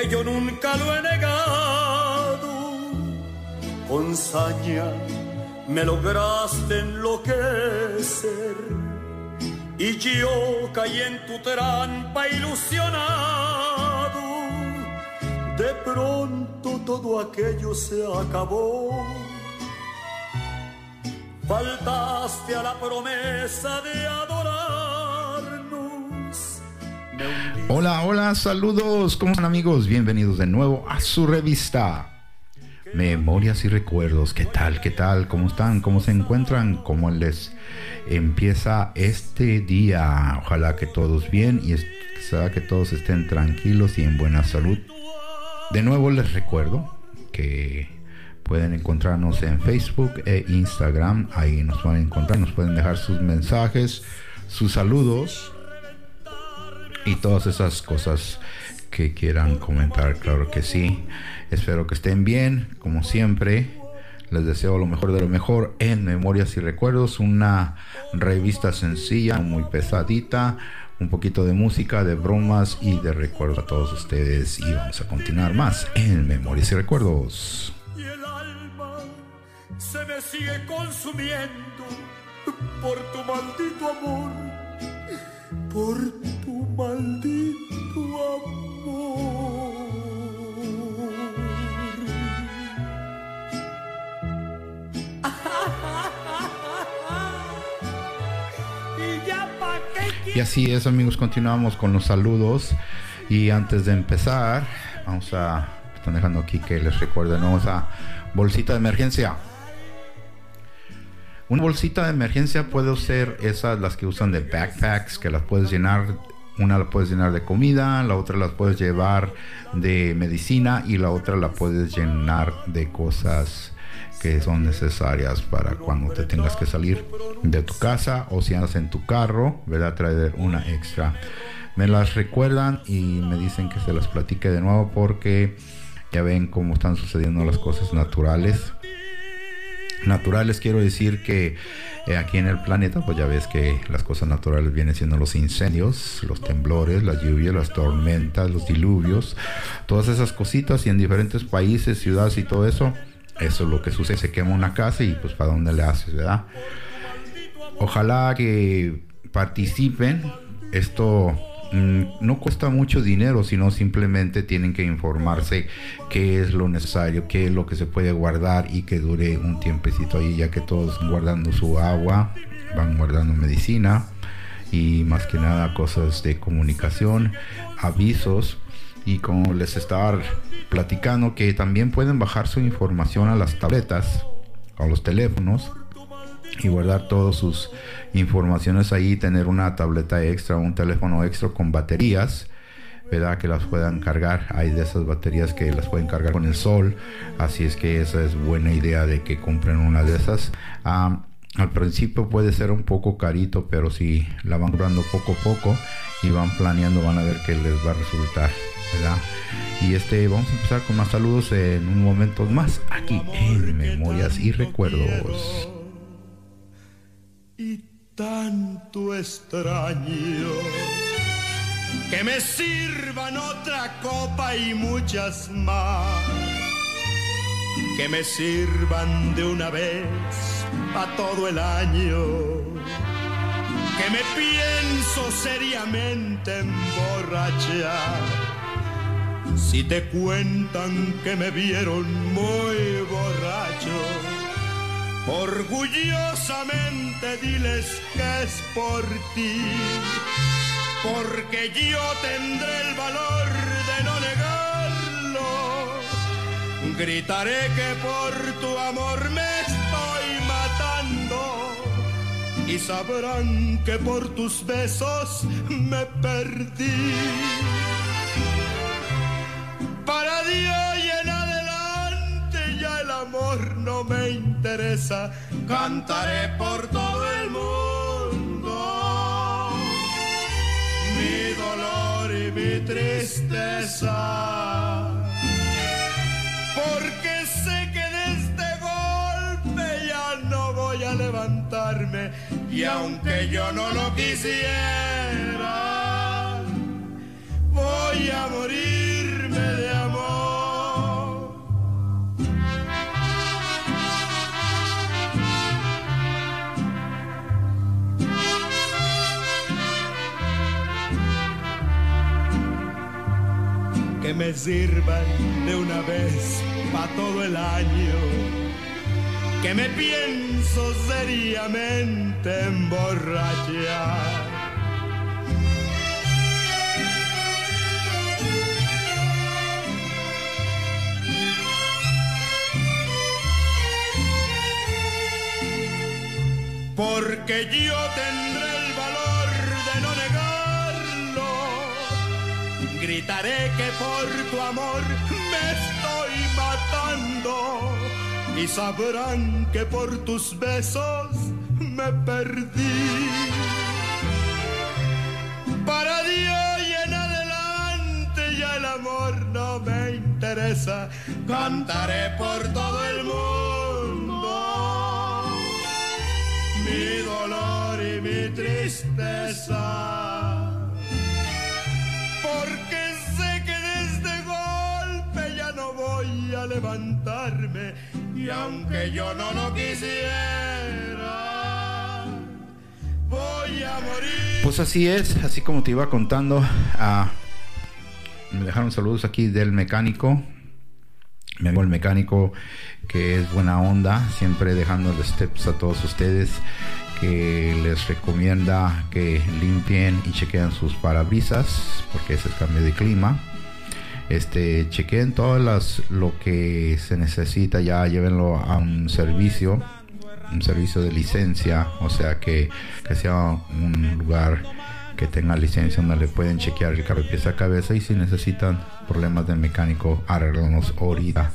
que yo nunca lo he negado. Con saña me lograste enloquecer. Y yo caí en tu trampa ilusionado. De pronto todo aquello se acabó. Faltaste a la promesa de adorarnos. Hola, hola, saludos. ¿Cómo están amigos? Bienvenidos de nuevo a su revista. Memorias y recuerdos. ¿Qué tal? ¿Qué tal? ¿Cómo están? ¿Cómo se encuentran? ¿Cómo les empieza este día? Ojalá que todos bien y que todos estén tranquilos y en buena salud. De nuevo les recuerdo que Pueden encontrarnos en Facebook e Instagram. Ahí nos van a encontrar. Nos pueden dejar sus mensajes, sus saludos y todas esas cosas que quieran comentar. Claro que sí. Espero que estén bien, como siempre. Les deseo lo mejor de lo mejor en Memorias y Recuerdos, una revista sencilla, muy pesadita, un poquito de música, de bromas y de recuerdos a todos ustedes. Y vamos a continuar más en Memorias y Recuerdos se me sigue consumiendo por tu maldito amor, por tu maldito amor. Y así es amigos, continuamos con los saludos y antes de empezar vamos a, están dejando aquí que les recuerden, vamos a bolsita de emergencia. Una bolsita de emergencia puede ser esas las que usan de backpacks, que las puedes llenar, una la puedes llenar de comida, la otra la puedes llevar de medicina y la otra la puedes llenar de cosas que son necesarias para cuando te tengas que salir de tu casa o si andas en tu carro, ¿verdad? Traer una extra. Me las recuerdan y me dicen que se las platique de nuevo porque ya ven cómo están sucediendo las cosas naturales naturales. Quiero decir que eh, aquí en el planeta pues ya ves que las cosas naturales vienen siendo los incendios los temblores las lluvias las tormentas los diluvios todas esas cositas y en diferentes países ciudades y todo eso eso es lo que sucede. Se quema una casa y pues para dónde le haces verdad ojalá que participen. Esto no cuesta mucho dinero, sino simplemente tienen que informarse qué es lo necesario, qué es lo que se puede guardar y que dure un tiempecito ahí, ya que todos guardando su agua, van guardando medicina y más que nada cosas de comunicación, avisos. Y como les estaba platicando que también pueden bajar su información a las tabletas, a los teléfonos y guardar todas sus informaciones ahí, tener una tableta extra, un teléfono extra con baterías, ¿verdad? Que las puedan cargar. Hay de esas baterías que las pueden cargar con el sol, así es que esa es buena idea de que compren una de esas. al principio puede ser un poco carito, pero si la van comprando poco a poco y van planeando, van a ver que les va a resultar. ¿verdad? Y este, vamos a empezar con más saludos en un momento más aquí en Memorias y Recuerdos y tanto extraño. Que me sirvan otra copa y muchas más. Que me sirvan de una vez a todo el año. Que me pienso seriamente emborrachar. Si te cuentan que me vieron muy borracho Orgullosamente diles que es por ti, porque yo tendré el valor de no negarlo. Gritaré que por tu amor me estoy matando y sabrán que por tus besos me perdí. Para amor no me interesa, cantaré por todo el mundo mi dolor y mi tristeza. Porque sé que de este golpe ya no voy a levantarme y aunque yo no lo quisiera, voy a morirme Que me sirvan de una vez para todo el año que me pienso seriamente emborrachar. Porque yo tendré Gritaré que por tu amor me estoy matando y sabrán que por tus besos me perdí. Para Dios y en adelante ya el amor no me interesa, cantaré por todo el mundo mi dolor y mi tristeza. Porque y aunque yo no lo quisiera, voy a morir. Pues así es, así como te iba contando, ah, me dejaron saludos aquí del mecánico. Me hago el mecánico que es buena onda, siempre dejando los steps a todos ustedes que les recomienda que limpien y chequeen sus parabrisas porque es el cambio de clima este chequen todas las lo que se necesita ya llévenlo a un servicio un servicio de licencia o sea que, que sea un lugar que tenga licencia donde le pueden chequear el carro pieza a cabeza y si necesitan problemas de mecánico arreglarnos ahorita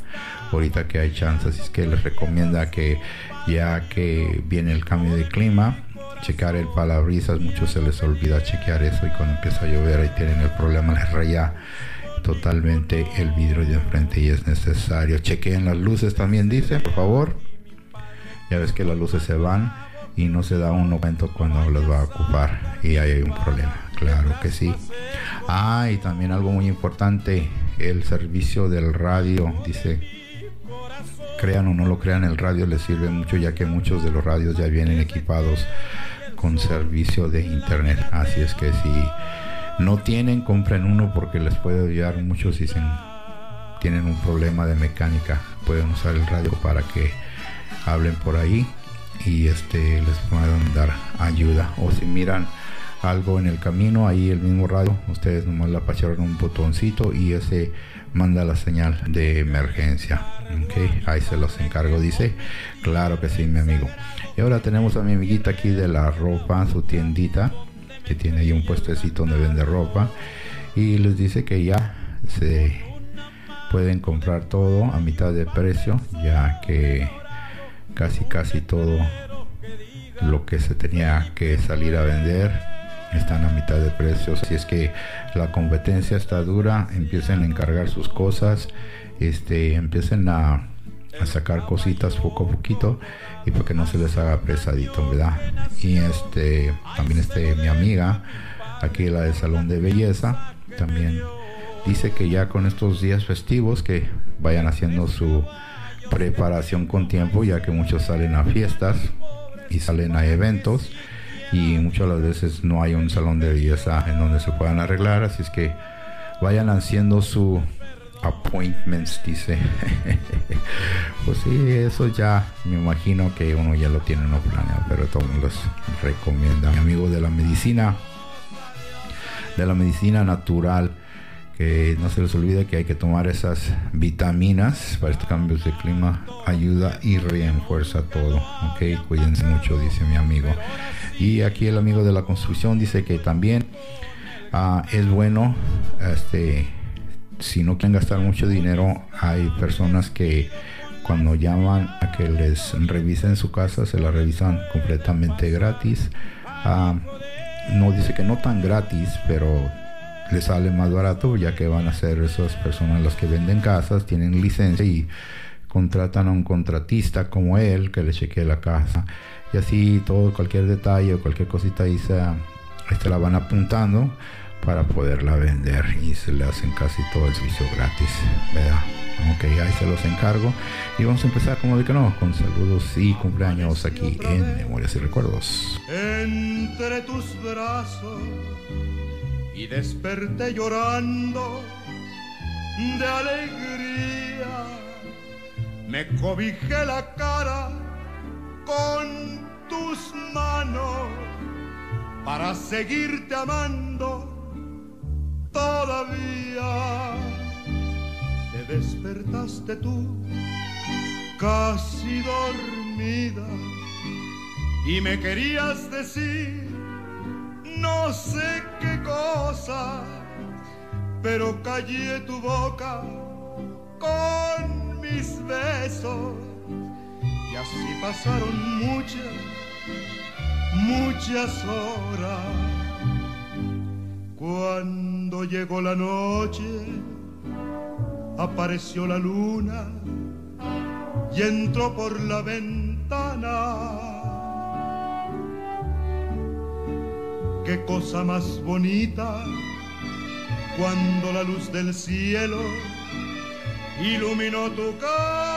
ahorita que hay chances es que les recomienda que ya que viene el cambio de clima checar el palabrisas muchos se les olvida chequear eso y cuando empieza a llover ahí tienen el problema les raya totalmente el vidrio de enfrente y es necesario. Chequeen las luces también dice, por favor. Ya ves que las luces se van y no se da un momento cuando las va a ocupar y ahí hay un problema. Claro que sí. Ah, y también algo muy importante, el servicio del radio, dice, crean o no lo crean, el radio les sirve mucho ya que muchos de los radios ya vienen equipados con servicio de internet. Así es que si no tienen, compren uno porque les puede ayudar mucho si tienen un problema de mecánica. Pueden usar el radio para que hablen por ahí y este les puedan dar ayuda. O si miran algo en el camino, ahí el mismo radio, ustedes nomás la apacharon un botoncito y ese manda la señal de emergencia. Okay, ahí se los encargo, dice. Claro que sí, mi amigo. Y ahora tenemos a mi amiguita aquí de la ropa, su tiendita que tiene ahí un puestecito donde vende ropa y les dice que ya se pueden comprar todo a mitad de precio ya que casi casi todo lo que se tenía que salir a vender están a mitad de precio. Si es que la competencia está dura empiecen a encargar sus cosas este empiecen a a sacar cositas poco a poquito y para que no se les haga pesadito, ¿verdad? Y este, también este, mi amiga, aquí la del salón de belleza, también dice que ya con estos días festivos que vayan haciendo su preparación con tiempo, ya que muchos salen a fiestas y salen a eventos y muchas las veces no hay un salón de belleza en donde se puedan arreglar, así es que vayan haciendo su appointments, dice. pues sí, eso ya me imagino que uno ya lo tiene no planeado, pero todos los recomienda. Mi amigo de la medicina, de la medicina natural, que no se les olvide que hay que tomar esas vitaminas para estos cambios de clima, ayuda y refuerza todo. Ok, cuídense mucho, dice mi amigo. Y aquí el amigo de la construcción dice que también ah, es bueno este si no quieren gastar mucho dinero, hay personas que cuando llaman a que les revisen su casa, se la revisan completamente gratis. Ah, no dice que no tan gratis, pero les sale más barato ya que van a ser esas personas las que venden casas, tienen licencia y contratan a un contratista como él que le chequee la casa y así todo, cualquier detalle o cualquier cosita ahí se, este, la van apuntando para poderla vender y se le hacen casi todo el servicio gratis, ¿verdad? Ok, ahí se los encargo y vamos a empezar como de que no, con saludos y cumpleaños aquí en Memorias y Recuerdos. Entre tus brazos y desperté llorando de alegría, me cobijé la cara con tus manos para seguirte amando todavía. Te despertaste tú casi dormida y me querías decir no sé qué cosa, pero callé tu boca con mis besos y así pasaron muchas, muchas horas. Cuando llegó la noche, apareció la luna y entró por la ventana. Qué cosa más bonita cuando la luz del cielo iluminó tu cara.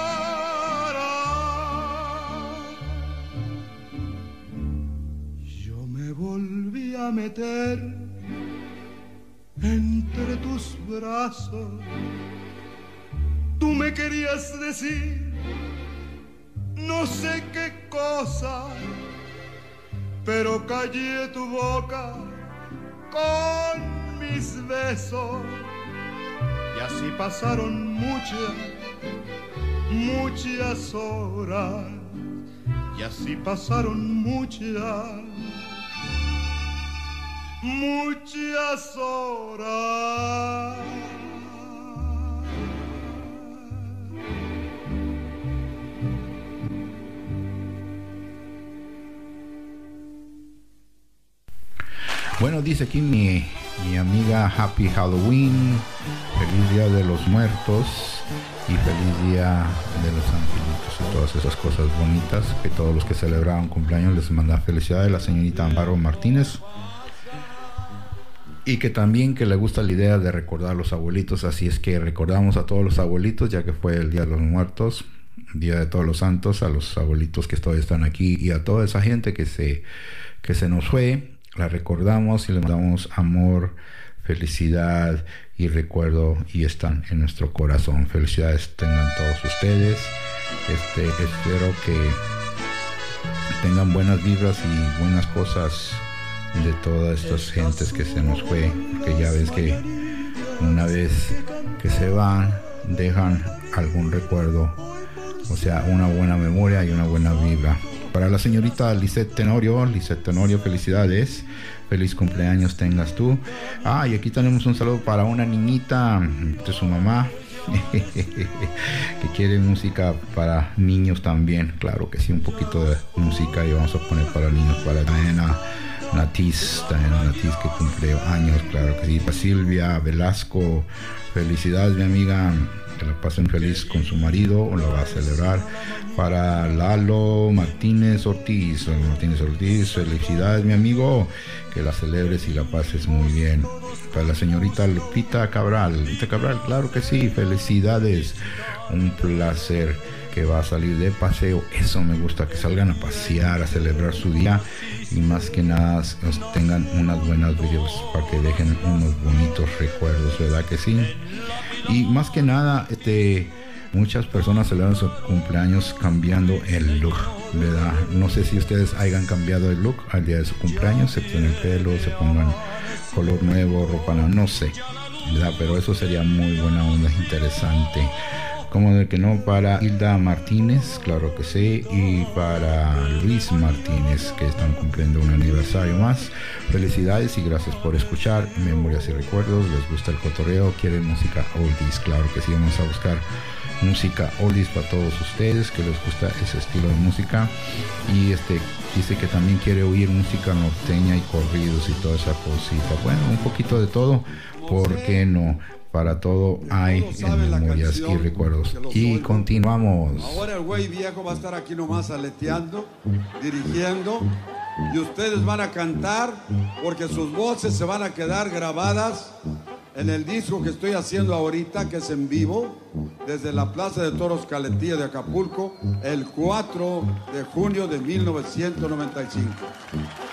volví a meter entre tus brazos. Tú me querías decir no sé qué cosa, pero callé tu boca con mis besos. Y así pasaron muchas, muchas horas. Y así pasaron muchas muchas horas. Bueno, dice aquí mi, mi amiga Happy Halloween, feliz día de los muertos y feliz día de los angelitos y todas esas cosas bonitas que todos los que celebraron cumpleaños les manda felicidades la señorita Amparo Martínez y que también que le gusta la idea de recordar a los abuelitos, así es que recordamos a todos los abuelitos, ya que fue el Día de los Muertos, Día de todos los Santos, a los abuelitos que todavía están aquí y a toda esa gente que se, que se nos fue, la recordamos y les damos amor, felicidad y recuerdo y están en nuestro corazón. Felicidades tengan todos ustedes. Este, espero que tengan buenas vibras y buenas cosas de todas estas gentes que se nos fue, que ya ves que una vez que se van, dejan algún recuerdo, o sea, una buena memoria y una buena vibra. Para la señorita Lisette Tenorio, Lisette Tenorio, felicidades, feliz cumpleaños tengas tú. Ah, y aquí tenemos un saludo para una niñita de su mamá, que quiere música para niños también. Claro que sí, un poquito de música y vamos a poner para niños, para Diana, Natiz, también Natiz que cumple años, claro que sí. Para Silvia Velasco, felicidades mi amiga, que la pasen feliz con su marido, o la va a celebrar. Para Lalo Martínez Ortiz, Martínez Ortiz, felicidades mi amigo, que la celebres y la pases muy bien. Para la señorita Lupita Cabral, Lupita Cabral, claro que sí, felicidades, un placer que va a salir de paseo. Eso me gusta, que salgan a pasear, a celebrar su día y más que nada tengan unas buenas videos para que dejen unos bonitos recuerdos, ¿verdad que sí? Y más que nada, este, muchas personas celebran su cumpleaños cambiando el look, ¿verdad? No sé si ustedes hayan cambiado el look al día de su cumpleaños, se ponen el pelo, se pongan color nuevo, ropa, no sé, ¿verdad? Pero eso sería muy buena onda, interesante como de que no para Hilda Martínez, claro que sí, y para Luis Martínez, que están cumpliendo un aniversario más. Felicidades y gracias por escuchar Memorias y Recuerdos. ¿Les gusta el cotorreo? ¿Quieren música oldies? Claro que sí, vamos a buscar música oldies para todos ustedes que les gusta ese estilo de música. Y este dice que también quiere oír música norteña y corridos y toda esa cosita. Bueno, un poquito de todo, ¿por qué no? Para todo hay en memorias y recuerdos. Y continuamos. Ahora el güey viejo va a estar aquí nomás aleteando, dirigiendo, y ustedes van a cantar porque sus voces se van a quedar grabadas en el disco que estoy haciendo ahorita, que es en vivo, desde la Plaza de Toros Caletilla de Acapulco, el 4 de junio de 1995.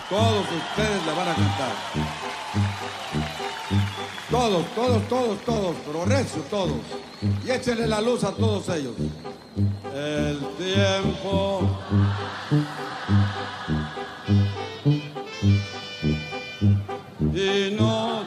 Todos ustedes la van a cantar. Todos, todos, todos, todos, pero recio todos. Y échenle la luz a todos ellos. El tiempo. Y no.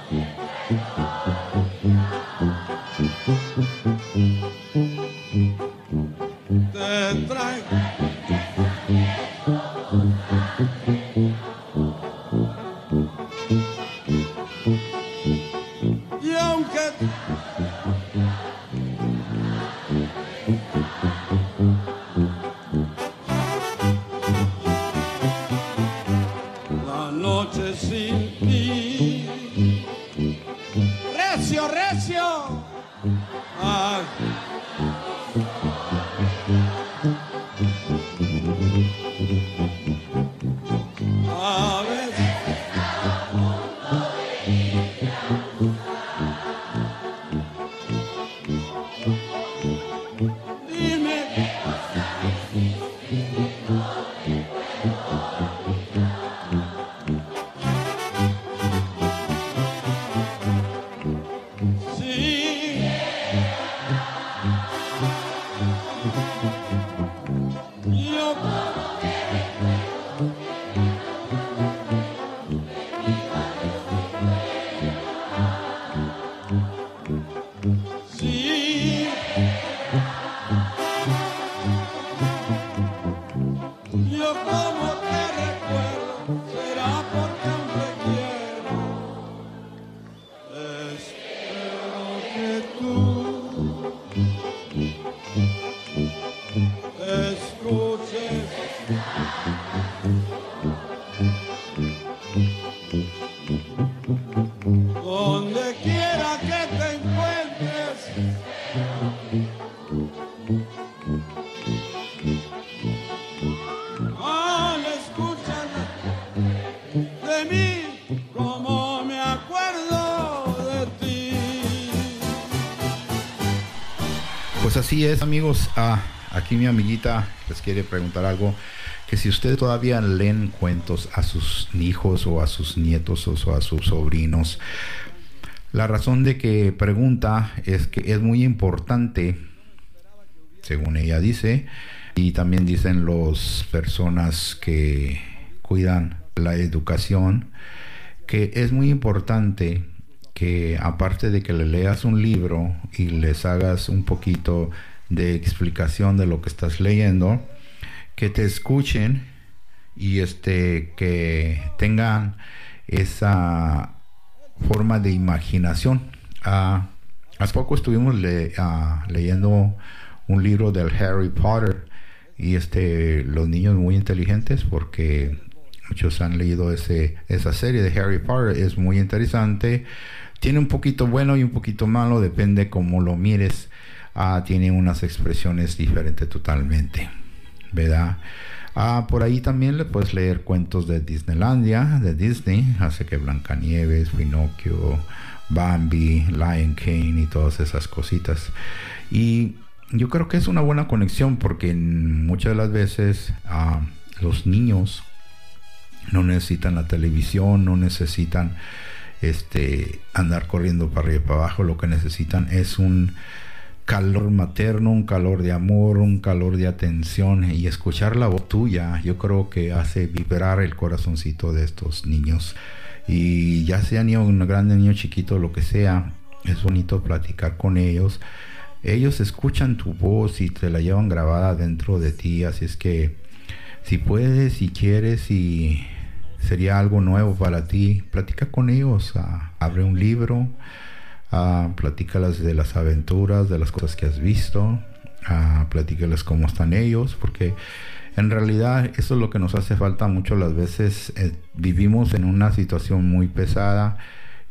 Así es, amigos. Ah, aquí mi amiguita les quiere preguntar algo. Que si ustedes todavía leen cuentos a sus hijos o a sus nietos o a sus sobrinos. La razón de que pregunta es que es muy importante, según ella dice, y también dicen las personas que cuidan la educación, que es muy importante que aparte de que le leas un libro y les hagas un poquito de explicación de lo que estás leyendo, que te escuchen y este que tengan esa forma de imaginación. Ah, hace poco estuvimos le- ah, leyendo un libro del Harry Potter y este los niños muy inteligentes porque muchos han leído ese, esa serie de Harry Potter es muy interesante tiene un poquito bueno y un poquito malo depende cómo lo mires Ah, tiene unas expresiones diferentes totalmente verdad Ah, por ahí también le puedes leer cuentos de Disneylandia, de Disney, hace que Blancanieves, Pinocchio, Bambi, Lion King y todas esas cositas. Y yo creo que es una buena conexión porque muchas de las veces ah, los niños no necesitan la televisión, no necesitan este andar corriendo para arriba y para abajo, lo que necesitan es un calor materno, un calor de amor, un calor de atención y escuchar la voz tuya, yo creo que hace vibrar el corazoncito de estos niños. Y ya sea niño un grande, niño chiquito, lo que sea, es bonito platicar con ellos. Ellos escuchan tu voz y te la llevan grabada dentro de ti, así es que si puedes, si quieres y sería algo nuevo para ti, platica con ellos, ah, abre un libro, ah, platícalas de las aventuras, de las cosas que has visto, ah, platícales cómo están ellos, porque en realidad eso es lo que nos hace falta mucho las veces. eh, vivimos en una situación muy pesada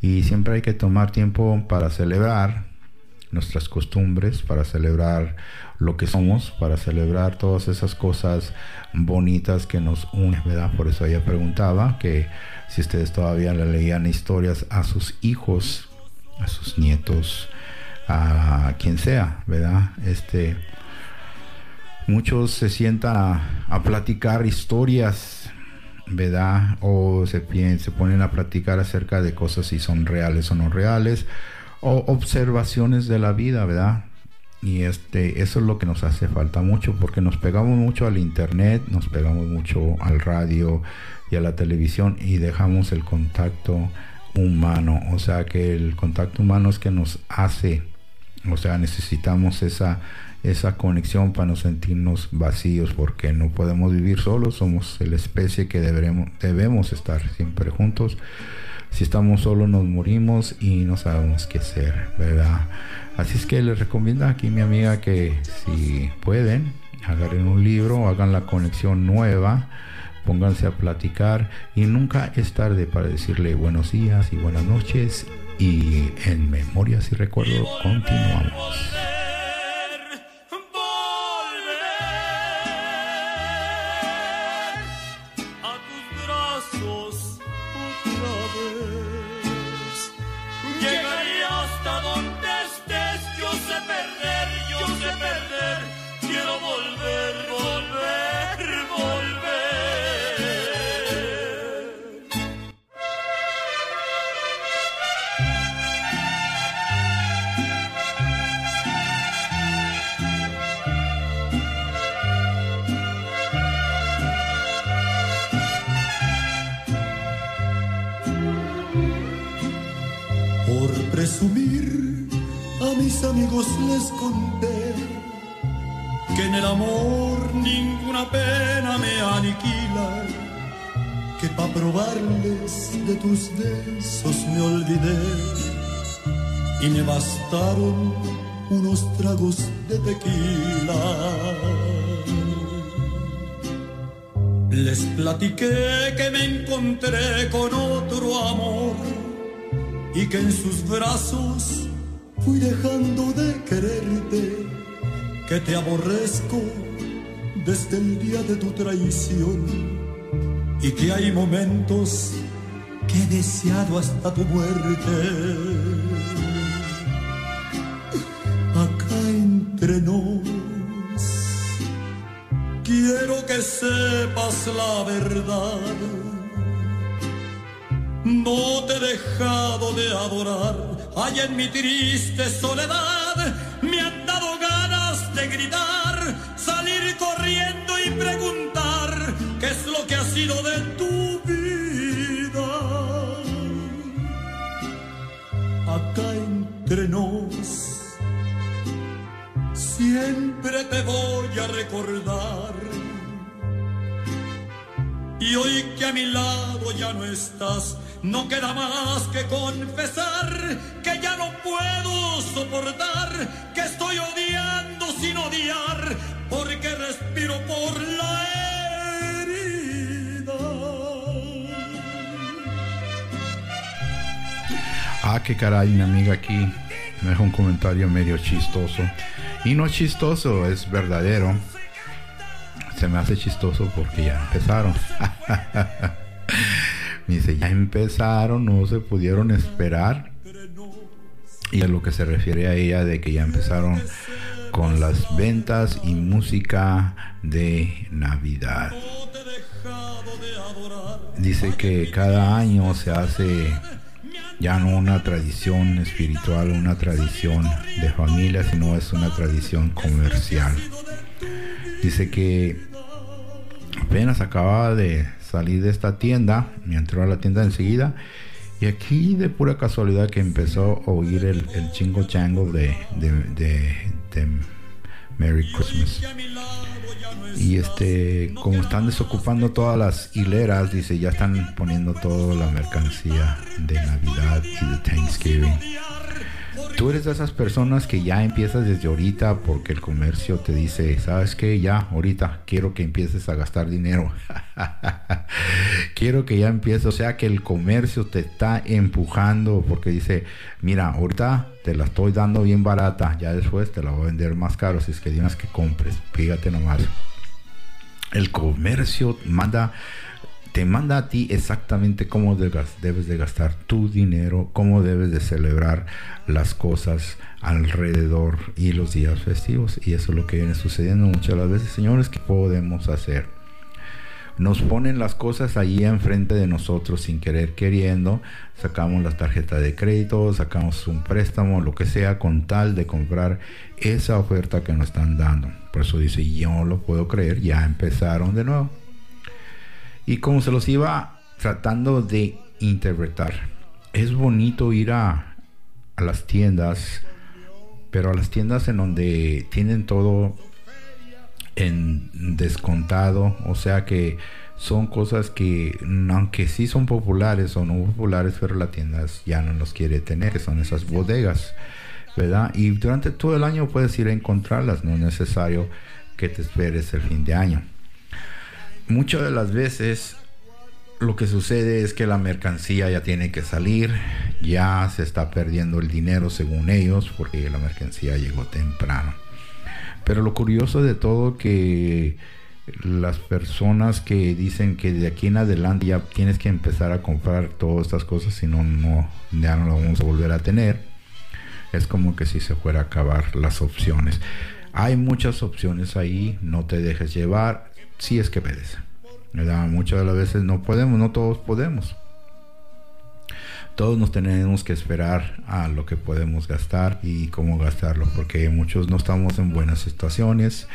y siempre hay que tomar tiempo para celebrar nuestras costumbres, para celebrar lo que somos, para celebrar todas esas cosas bonitas que nos unen, ¿verdad? Por eso ella preguntaba que si ustedes todavía le leían historias a sus hijos, a sus nietos, a quien sea, ¿verdad? Este, muchos se sientan a, platicar historias ¿verdad? O se, se ponen a platicar acerca de cosas si son reales o no reales, observaciones de la vida, ¿verdad? Y este, eso es lo que nos hace falta mucho, porque nos pegamos mucho al internet, nos pegamos mucho al radio y a la televisión y dejamos el contacto humano. O sea que el contacto humano es que nos hace, o sea, necesitamos esa esa conexión para no sentirnos vacíos porque no podemos vivir solos, somos la especie que deberemos, debemos estar siempre juntos. Si estamos solos nos morimos y no sabemos qué hacer, ¿verdad? Así es que les recomiendo aquí mi amiga que si pueden, agarren un libro, hagan la conexión nueva, pónganse a platicar y nunca es tarde para decirle buenos días y buenas noches y en memorias y recuerdos continuamos. Les conté que en el amor ninguna pena me aniquila, que pa' probarles de tus besos me olvidé y me bastaron unos tragos de tequila. Les platiqué que me encontré con otro amor y que en sus brazos fui dejando de quererte, que te aborrezco desde el día de tu traición y que hay momentos que he deseado hasta tu muerte. Acá entre nos, quiero que sepas la verdad. No te he dejado de adorar Ay, en mi triste soledad me han dado ganas de gritar, salir corriendo y preguntar qué es lo que ha sido de tu vida. Acá entre nos, siempre te voy a recordar. Y hoy que a mi lado ya no estás, no queda más que confesar que ya no puedo soportar, que estoy odiando sin odiar, porque respiro por la herida. Ah, qué caray, mi amiga aquí me deja un comentario medio chistoso. Y no chistoso, es verdadero. Se me hace chistoso porque ya empezaron. Dice, ya empezaron, no se pudieron esperar. Y a lo que se refiere a ella de que ya empezaron con las ventas y música de Navidad. Dice que cada año se hace ya no una tradición espiritual, una tradición de familia, sino es una tradición comercial. Dice que apenas acababa de salí de esta tienda, me entró a la tienda enseguida y aquí de pura casualidad que empezó a oír el, chingo chango de, de, Merry Christmas. Y este, como están desocupando todas las hileras, dice, ya están poniendo toda la mercancía de Navidad y de Thanksgiving. Tú eres de esas personas que ya empiezas desde ahorita porque el comercio te dice, ¿sabes qué? Ya, ahorita quiero que empieces a gastar dinero. quiero que ya empieces, o sea que el comercio te está empujando porque dice, mira, ahorita te la estoy dando bien barata, ya después te la voy a vender más caro si es que tienes que compres. Fíjate nomás. El comercio manda te manda a ti exactamente cómo debes de gastar tu dinero, cómo debes de celebrar las cosas alrededor y los días festivos. Y eso es lo que viene sucediendo muchas las veces, señores, ¿qué podemos hacer? Nos ponen las cosas allí enfrente de nosotros sin querer queriendo, sacamos la tarjeta de crédito, sacamos un préstamo, lo que sea, con tal de comprar esa oferta que nos están dando. Por eso dice, yo lo puedo creer, ya empezaron de nuevo y como se los iba tratando de interpretar. Es bonito ir a, las tiendas, pero a las tiendas en donde tienen todo en descontado, o sea que son cosas que aunque sí son populares o no populares, pero la tienda ya no los quiere tener, son esas bodegas, ¿verdad? Y durante todo el año puedes ir a encontrarlas, no es necesario que te esperes el fin de año muchas de las veces lo que sucede es que la mercancía ya tiene que salir, ya se está perdiendo el dinero según ellos porque la mercancía llegó temprano. Pero lo curioso de todo que las personas que dicen que de aquí en adelante ya tienes que empezar a comprar todas estas cosas, si no, no ya no lo vamos a volver a tener, es como que si se fuera a acabar las opciones. Hay muchas opciones ahí, no te dejes llevar si es que puedes. Muchas de las veces no podemos, no todos podemos. Todos nos tenemos que esperar a lo que podemos gastar y cómo gastarlo, porque muchos no estamos en buenas situaciones.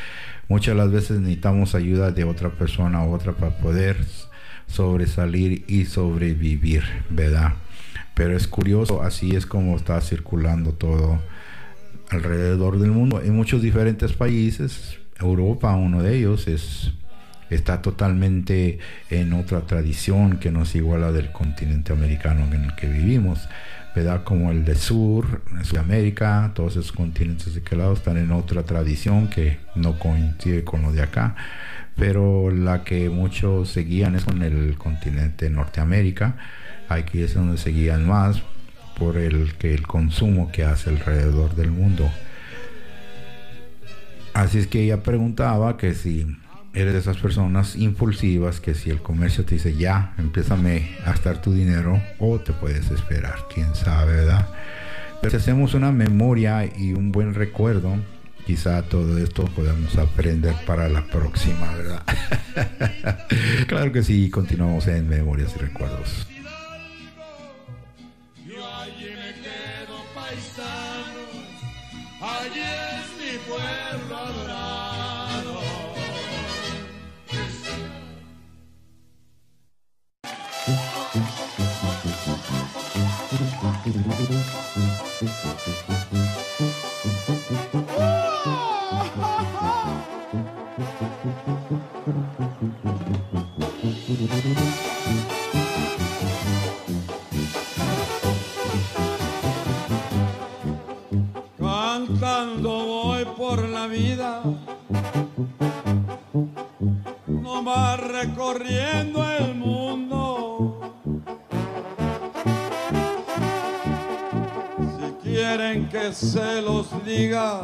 Muchas de las veces necesitamos ayuda de otra persona u otra para poder sobresalir y sobrevivir, ¿verdad? Pero es curioso, así es como está circulando todo alrededor del mundo. En muchos diferentes países, Europa, uno de ellos, es está totalmente en otra tradición que no es igual a del continente americano en el que vivimos. ¿verdad? Como el de Sur, Sudamérica, todos esos continentes de aquel lado están en otra tradición que no coincide con lo de acá. Pero la que muchos seguían es con el continente Norteamérica. Aquí es donde seguían más por el que el consumo que hace alrededor del mundo. Así es que ella preguntaba que si eres de esas personas impulsivas que si el comercio te dice ya, empiézame a gastar tu dinero o te puedes esperar, quién sabe, ¿verdad? Pero si hacemos una memoria y un buen recuerdo, quizá todo esto podamos aprender para la próxima, ¿verdad? claro que sí, continuamos en Memorias y Recuerdos. Mm-hmm. Se los diga,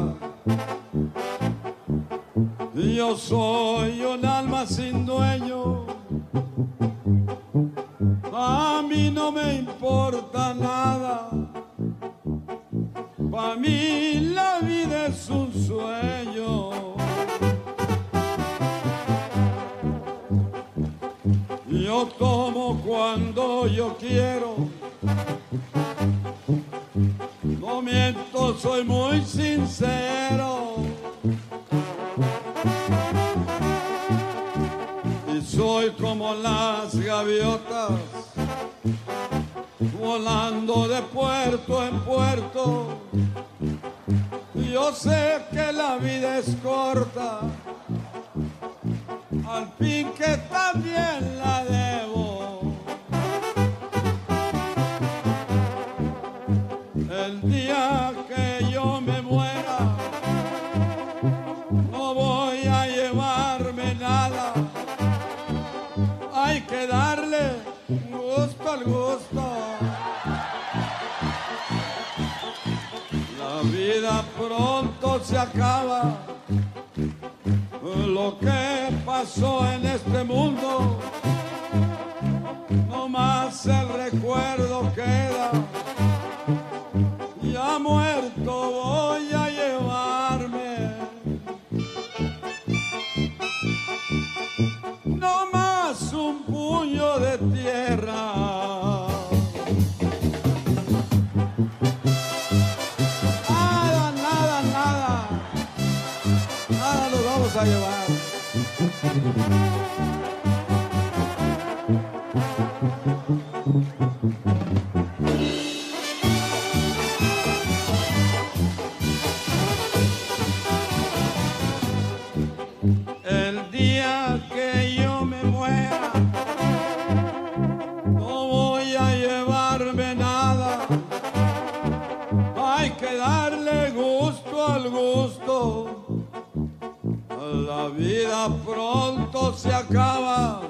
La vida pronto se acaba.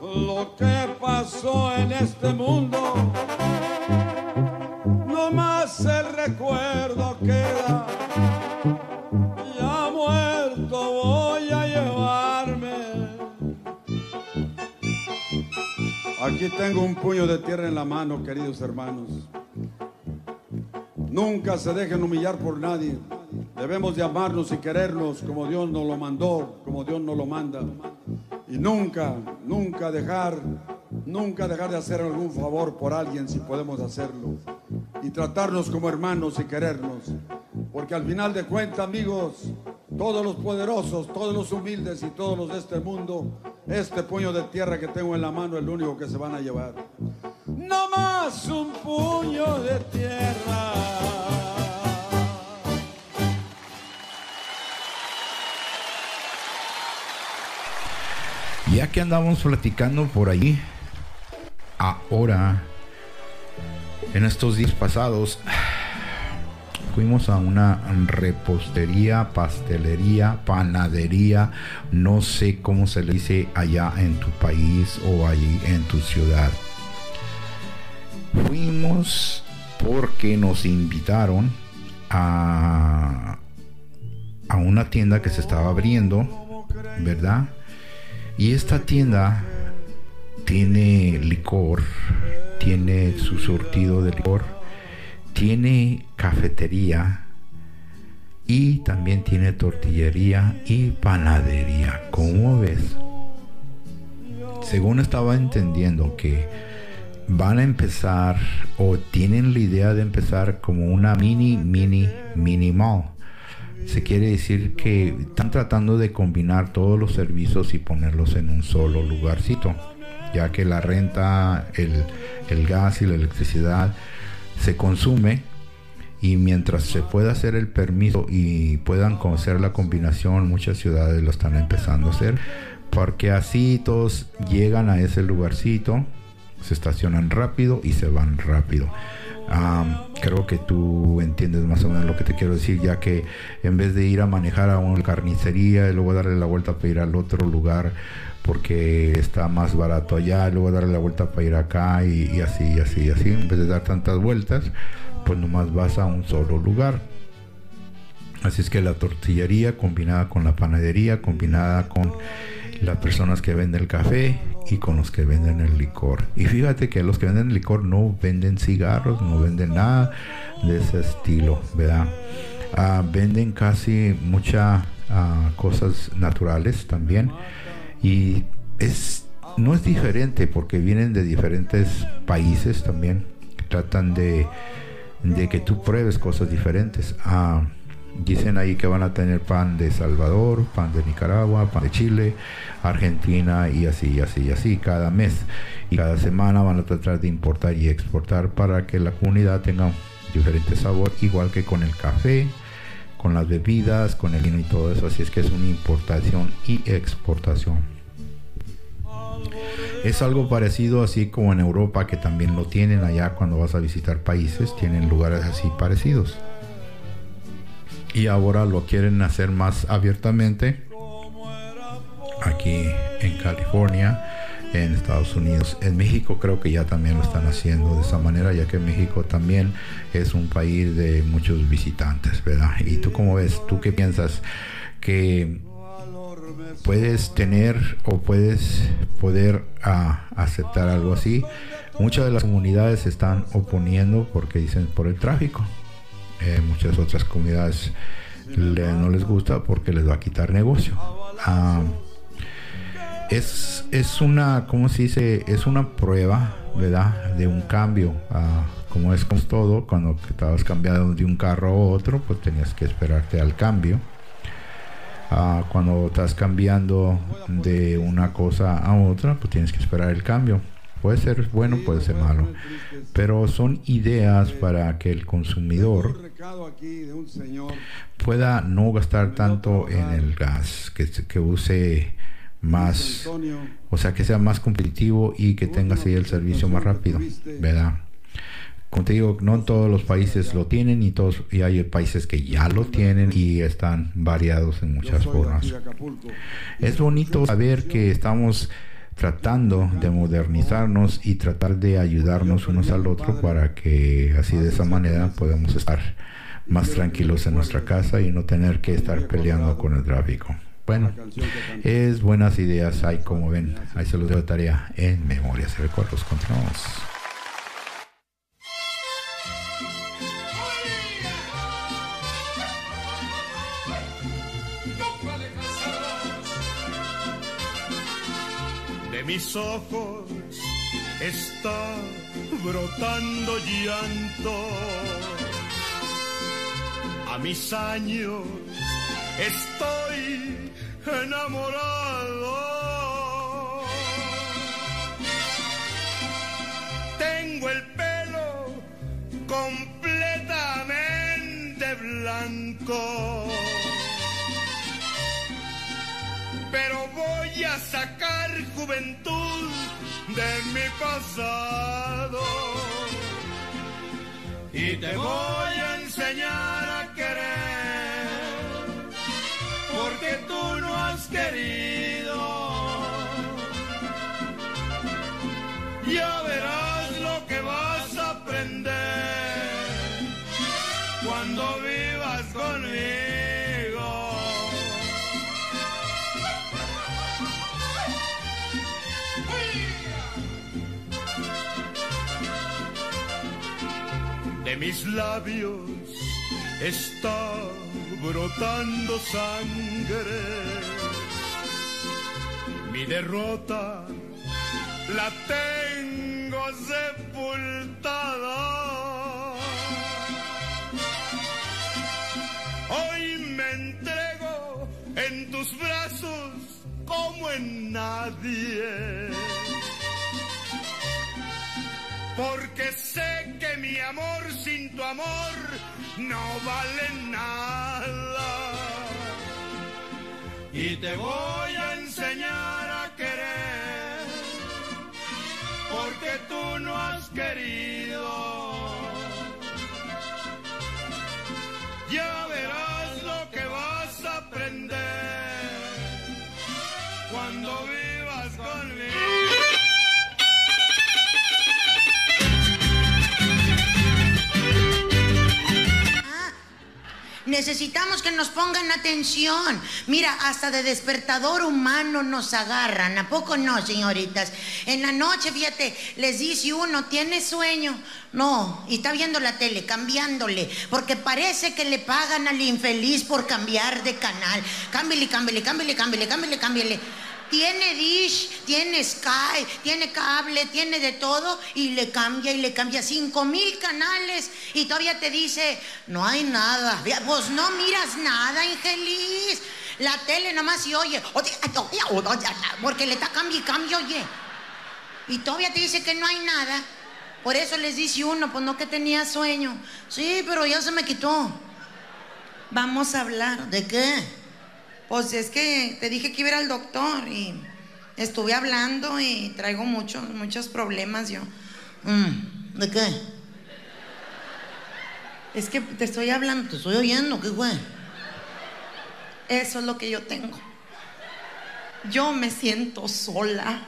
Lo que pasó en este mundo, no más el recuerdo queda. Ya muerto voy a llevarme. Aquí tengo un puño de tierra en la mano, queridos hermanos. Nunca se dejen humillar por nadie. Debemos de amarnos y querernos como Dios nos lo mandó, como Dios nos lo manda. Y nunca, nunca dejar, nunca dejar de hacer algún favor por alguien si podemos hacerlo. Y tratarnos como hermanos y querernos. Porque al final de cuentas, amigos, todos los poderosos, todos los humildes y todos los de este mundo, este puño de tierra que tengo en la mano es el único que se van a llevar. No más un puño de tierra. Ya que andamos platicando por allí, ahora, en estos días pasados, fuimos a una repostería, pastelería, panadería, no sé cómo se le dice allá en tu país o allí en tu ciudad. Fuimos porque nos invitaron a, a una tienda que se estaba abriendo, ¿verdad? Y esta tienda tiene licor, tiene su surtido de licor, tiene cafetería y también tiene tortillería y panadería. ¿Cómo ves? Según estaba entendiendo que van a empezar o tienen la idea de empezar como una mini, mini, mini mall. Se quiere decir que están tratando de combinar todos los servicios y ponerlos en un solo lugarcito, ya que la renta, el, gas y la electricidad se consume y mientras se pueda hacer el permiso y puedan conocer la combinación, muchas ciudades lo están empezando a hacer, porque así todos llegan a ese lugarcito, se estacionan rápido y se van rápido creo que tú entiendes más o menos lo que te quiero decir, ya que en vez de ir a manejar a una carnicería y luego darle la vuelta para ir al otro lugar porque está más barato allá, y luego darle la vuelta para ir acá y, y así, y así, y así, en vez de dar tantas vueltas, pues nomás vas a un solo lugar. Así es que la tortillería combinada con la panadería, combinada con las personas que venden el café y con los que venden el licor. Y fíjate que los que venden el licor no venden cigarros, no venden nada de ese estilo, ¿verdad? Ah, venden casi muchas ah, cosas naturales también. Y es, no es diferente porque vienen de diferentes países también. Tratan de, de que tú pruebes cosas diferentes. Ah, Dicen ahí que van a tener pan de Salvador, pan de Nicaragua, pan de Chile, Argentina y así, así, así, cada mes. Y cada semana van a tratar de importar y exportar para que la comunidad tenga diferente sabor, igual que con el café, con las bebidas, con el vino y todo eso. Así es que es una importación y exportación. Es algo parecido así como en Europa que también lo tienen allá cuando vas a visitar países, tienen lugares así parecidos y ahora lo quieren hacer más abiertamente aquí en California en Estados Unidos. En México creo que ya también lo están haciendo de esa manera, ya que México también es un país de muchos visitantes, ¿verdad? ¿Y tú cómo ves? ¿Tú qué piensas? Que puedes tener o puedes poder ah, aceptar algo así. Muchas de las comunidades se están oponiendo porque dicen por el tráfico. Eh, muchas otras comunidades no les gusta porque les va a quitar negocio. Ah, es, es una, ¿cómo se dice? Es una prueba, ¿verdad? De un cambio. Ah, como es con todo, cuando estabas cambiando de un carro a otro, pues tenías que esperarte al cambio. Ah, cuando estás cambiando de una cosa a otra, pues tienes que esperar el cambio. Puede ser bueno, puede ser malo, pero son ideas para que el consumidor pueda no gastar tanto en el gas, que, que use más, o sea, que sea más competitivo y que tengas ahí el servicio más rápido, ¿verdad? Como te digo, no todos los países lo tienen y todos y hay países que ya lo tienen y están variados en muchas formas. Es bonito saber que estamos tratando de modernizarnos y tratar de ayudarnos unos al otro para que así de esa manera podamos estar más tranquilos en nuestra casa y no tener que estar peleando con el tráfico. Bueno, es buenas ideas, hay como ven, ahí se los de tarea en Memorias y Recuerdos. Continuamos. Mis ojos está brotando llanto. A mis años estoy enamorado. Tengo el pelo completamente blanco. Pero voy a sacar juventud de mi pasado. Y te voy a enseñar a querer porque tú no has querido. Mis labios está brotando sangre. Mi derrota la tengo sepultada. Hoy me entrego en tus brazos como en nadie. Porque sé que mi amor sin tu amor no vale nada. Y te voy a enseñar a querer, porque tú no has querido. Ya Necesitamos que nos pongan atención. Mira, hasta de despertador humano nos agarran. ¿A poco no, señoritas? En la noche, fíjate, les dice uno, ¿tiene sueño? No, y está viendo la tele, cambiándole, porque parece que le pagan al infeliz por cambiar de canal. Cámbiale, cámbiale, cámbiale, cámbiale, cámbiale, cámbiale. Tiene dish, tiene sky, tiene cable, tiene de todo y le cambia y le cambia cinco mil canales y todavía te dice, no hay nada. Pues no miras nada, infeliz. La tele nomás y oye, porque le está cambio y cambio, oye. Y todavía te dice que no hay nada. Por eso les dice uno, pues no que tenía sueño. Sí, pero ya se me quitó. Vamos a hablar. ¿De qué? Pues es que te dije que iba a ir al doctor y estuve hablando y traigo muchos, muchos problemas yo. Mm, ¿De qué? Es que te estoy hablando, te estoy oyendo, ¿qué fue? Eso es lo que yo tengo. Yo me siento sola.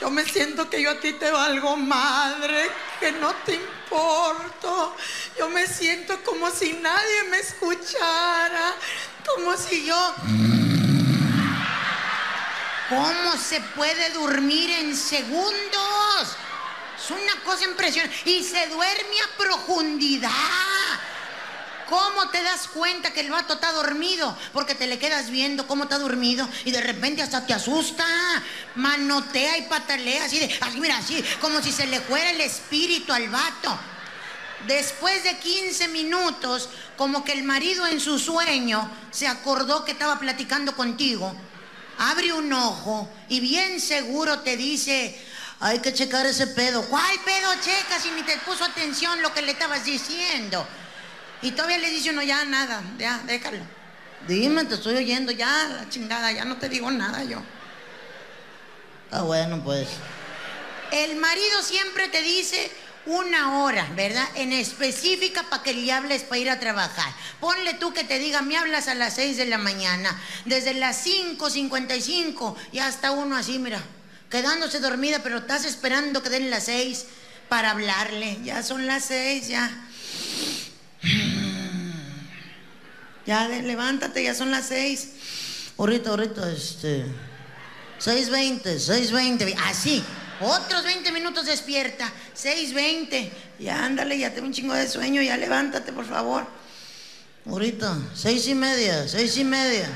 Yo me siento que yo a ti te valgo madre, que no te importo. Yo me siento como si nadie me escuchara, como si yo... ¿Cómo se puede dormir en segundos? Es una cosa impresionante. Y se duerme a profundidad. ¿Cómo te das cuenta que el vato está dormido? Porque te le quedas viendo cómo está dormido y de repente hasta te asusta. Manotea y patalea así de, así mira, así, como si se le fuera el espíritu al vato. Después de 15 minutos, como que el marido en su sueño se acordó que estaba platicando contigo, abre un ojo y bien seguro te dice, hay que checar ese pedo. ¿Cuál pedo checa si ni te puso atención lo que le estabas diciendo? Y todavía le dice uno, ya nada, ya, déjalo. Dime, te estoy oyendo, ya, la chingada, ya no te digo nada yo. Ah, bueno, pues. El marido siempre te dice una hora, ¿verdad? En específica para que le hables para ir a trabajar. Ponle tú que te diga, me hablas a las 6 de la mañana. Desde las 5.55 y hasta uno así, mira, quedándose dormida, pero estás esperando que den las 6 para hablarle. Ya son las 6, ya. Ya, levántate, ya son las seis. Ahorita, ahorita, este. 6.20, 6.20, así. Otros 20 minutos despierta. 6.20. Ya ándale, ya tengo un chingo de sueño, ya levántate, por favor. Ahorita, seis y media, seis y media.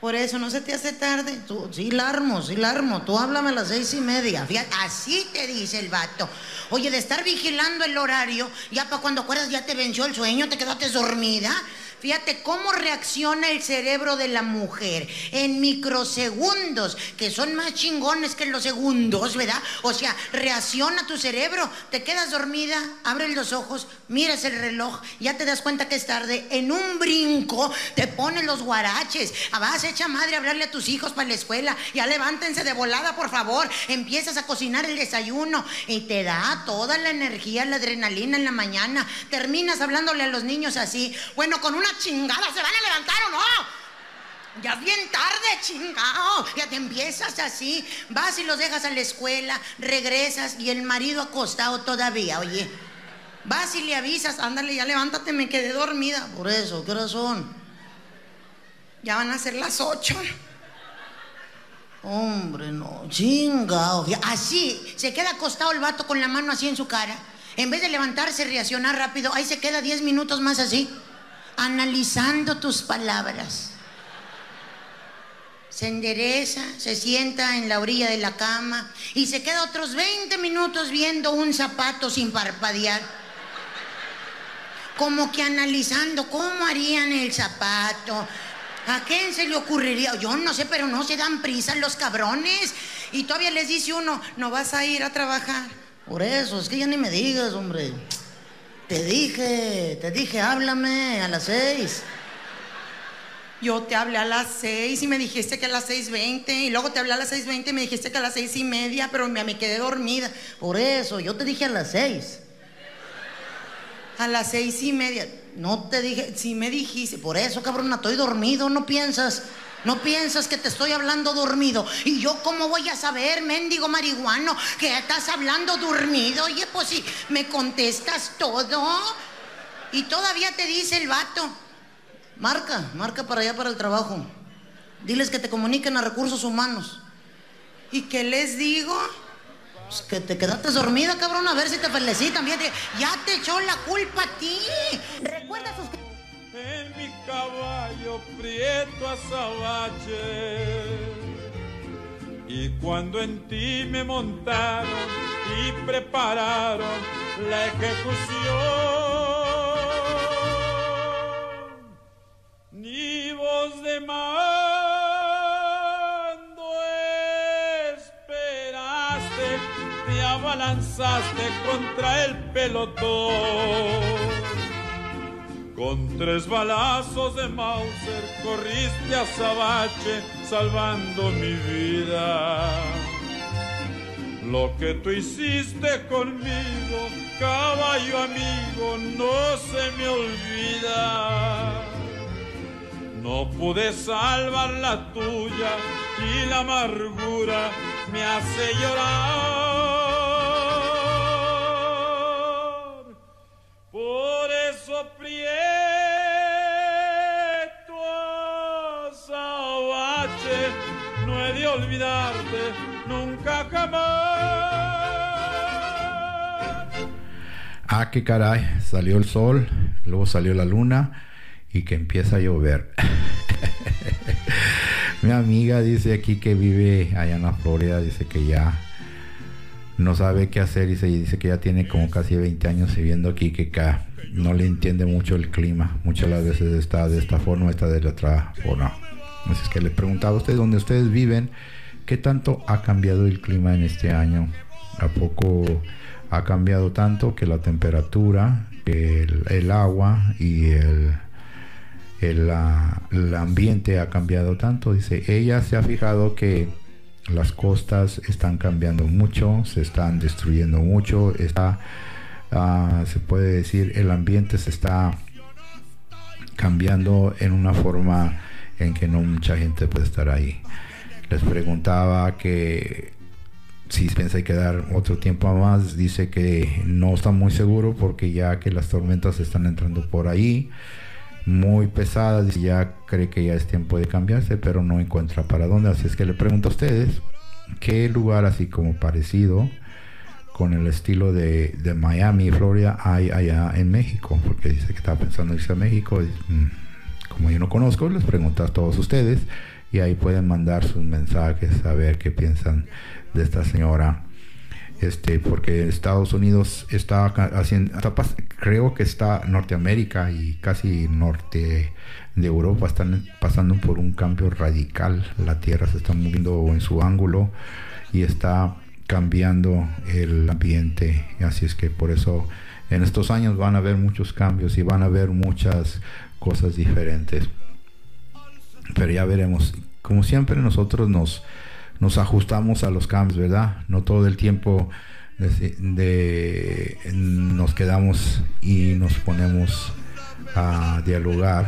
Por eso no se te hace tarde. Tú, sí, larmo, sí, larmo. Tú háblame a las seis y media. así te dice el vato. Oye, de estar vigilando el horario, ya para cuando acuerdas ya te venció el sueño, te quedaste dormida. Fíjate cómo reacciona el cerebro de la mujer en microsegundos, que son más chingones que los segundos, ¿verdad? O sea, reacciona tu cerebro, te quedas dormida, abres los ojos, miras el reloj, ya te das cuenta que es tarde, en un brinco te pones los guaraches, vas hecha madre a hablarle a tus hijos para la escuela, ya levántense de volada, por favor, empiezas a cocinar el desayuno y te da toda la energía, la adrenalina en la mañana, terminas hablándole a los niños así, bueno, con una chingada, ¿se van a levantar o no? Ya es bien tarde, chingado. Ya te empiezas así. Vas y los dejas a la escuela, regresas y el marido acostado todavía, oye. Vas y le avisas, ándale, ya levántate, me quedé dormida. Por eso, ¿qué hora son? Ya van a ser las ocho. Hombre, no, chingado. Así, se queda acostado el vato con la mano así en su cara. En vez de levantarse, reaccionar rápido, ahí se queda diez minutos más así analizando tus palabras. Se endereza, se sienta en la orilla de la cama y se queda otros 20 minutos viendo un zapato sin parpadear. Como que analizando cómo harían el zapato. ¿A quién se le ocurriría? Yo no sé, pero no se dan prisa los cabrones. Y todavía les dice uno, no vas a ir a trabajar. Por eso, es que ya ni me digas, hombre. Te dije, te dije, háblame a las seis. Yo te hablé a las seis y me dijiste que a las seis veinte. Y luego te hablé a las seis veinte y me dijiste que a las seis y media, pero me, me quedé dormida. Por eso, yo te dije a las seis. A las seis y media. No te dije, si me dijiste. Por eso, cabrón, estoy dormido, no piensas. No piensas que te estoy hablando dormido. ¿Y yo cómo voy a saber, mendigo marihuano, que estás hablando dormido? Oye, pues si me contestas todo. Y todavía te dice el vato. Marca, marca para allá para el trabajo. Diles que te comuniquen a recursos humanos. ¿Y qué les digo? Pues que te quedaste dormida, cabrón, a ver si te felicitan. Ya te echó la culpa a ti. Recuerda sus caballo prieto azabache. Y cuando en ti me montaron y prepararon la ejecución, ni voz de mando esperaste, te abalanzaste contra el pelotón con tres balazos de Mauser corriste a Sabache salvando mi vida. Lo que tú hiciste conmigo, caballo amigo, no se me olvida. No pude salvar la tuya y la amargura me hace llorar. Por eso prieto azabache, no he de olvidarte nunca jamás. Ah, qué caray, salió el sol, luego salió la luna y que empieza a llover. Mi amiga dice aquí que vive allá en la Florida, dice que ya no sabe qué hacer, y dice que ya tiene como casi 20 años viviendo aquí, que acá no le entiende mucho el clima, muchas las veces está de esta forma, está de la otra forma. Así es que le preguntaba a ustedes dónde ustedes viven, ¿qué tanto ha cambiado el clima en este año? ¿A poco ha cambiado tanto que la temperatura, el, el agua y el, el, el ambiente ha cambiado tanto. Dice, ella se ha fijado que las costas están cambiando mucho, se están destruyendo mucho, está, ah, se puede decir, el ambiente se está cambiando en una forma en que no mucha gente puede estar ahí. Les preguntaba que si piensa quedar otro tiempo más, dice que no está muy seguro porque ya que las tormentas están entrando por ahí, muy pesadas, y ya cree que ya es tiempo de cambiarse, pero no encuentra para dónde. Así es que le pregunto a ustedes, ¿qué lugar así como parecido con el estilo de, de Miami, Florida, hay allá en México? Porque dice que estaba pensando irse a México. mm, como yo no conozco, les pregunto a todos ustedes y ahí pueden mandar sus mensajes a ver qué piensan de esta señora. Este, porque Estados Unidos está haciendo, creo que está Norteamérica y casi norte de Europa están pasando por un cambio radical. La Tierra se está moviendo en su ángulo y está cambiando el ambiente. Así es que por eso en estos años van a haber muchos cambios y van a haber muchas cosas diferentes. Pero ya veremos. Como siempre nosotros nos, nos ajustamos a los cambios, ¿verdad? No todo el tiempo de, nos quedamos y nos ponemos a dialogar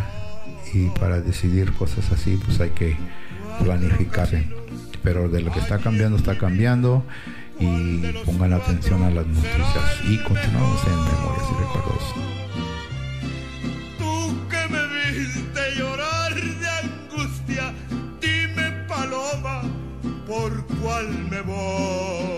y para decidir cosas así pues hay que planificarse. Pero de lo que está cambiando está cambiando y pongan atención a las noticias y continuamos en Memorias y Recuerdos. ¿Por cuál me voy?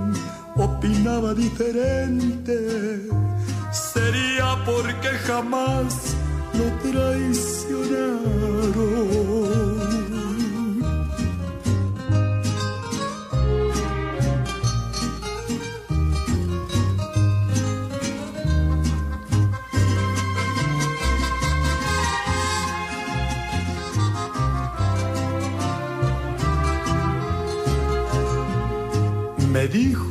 opinaba diferente, sería porque jamás lo traicionaron. Me dijo,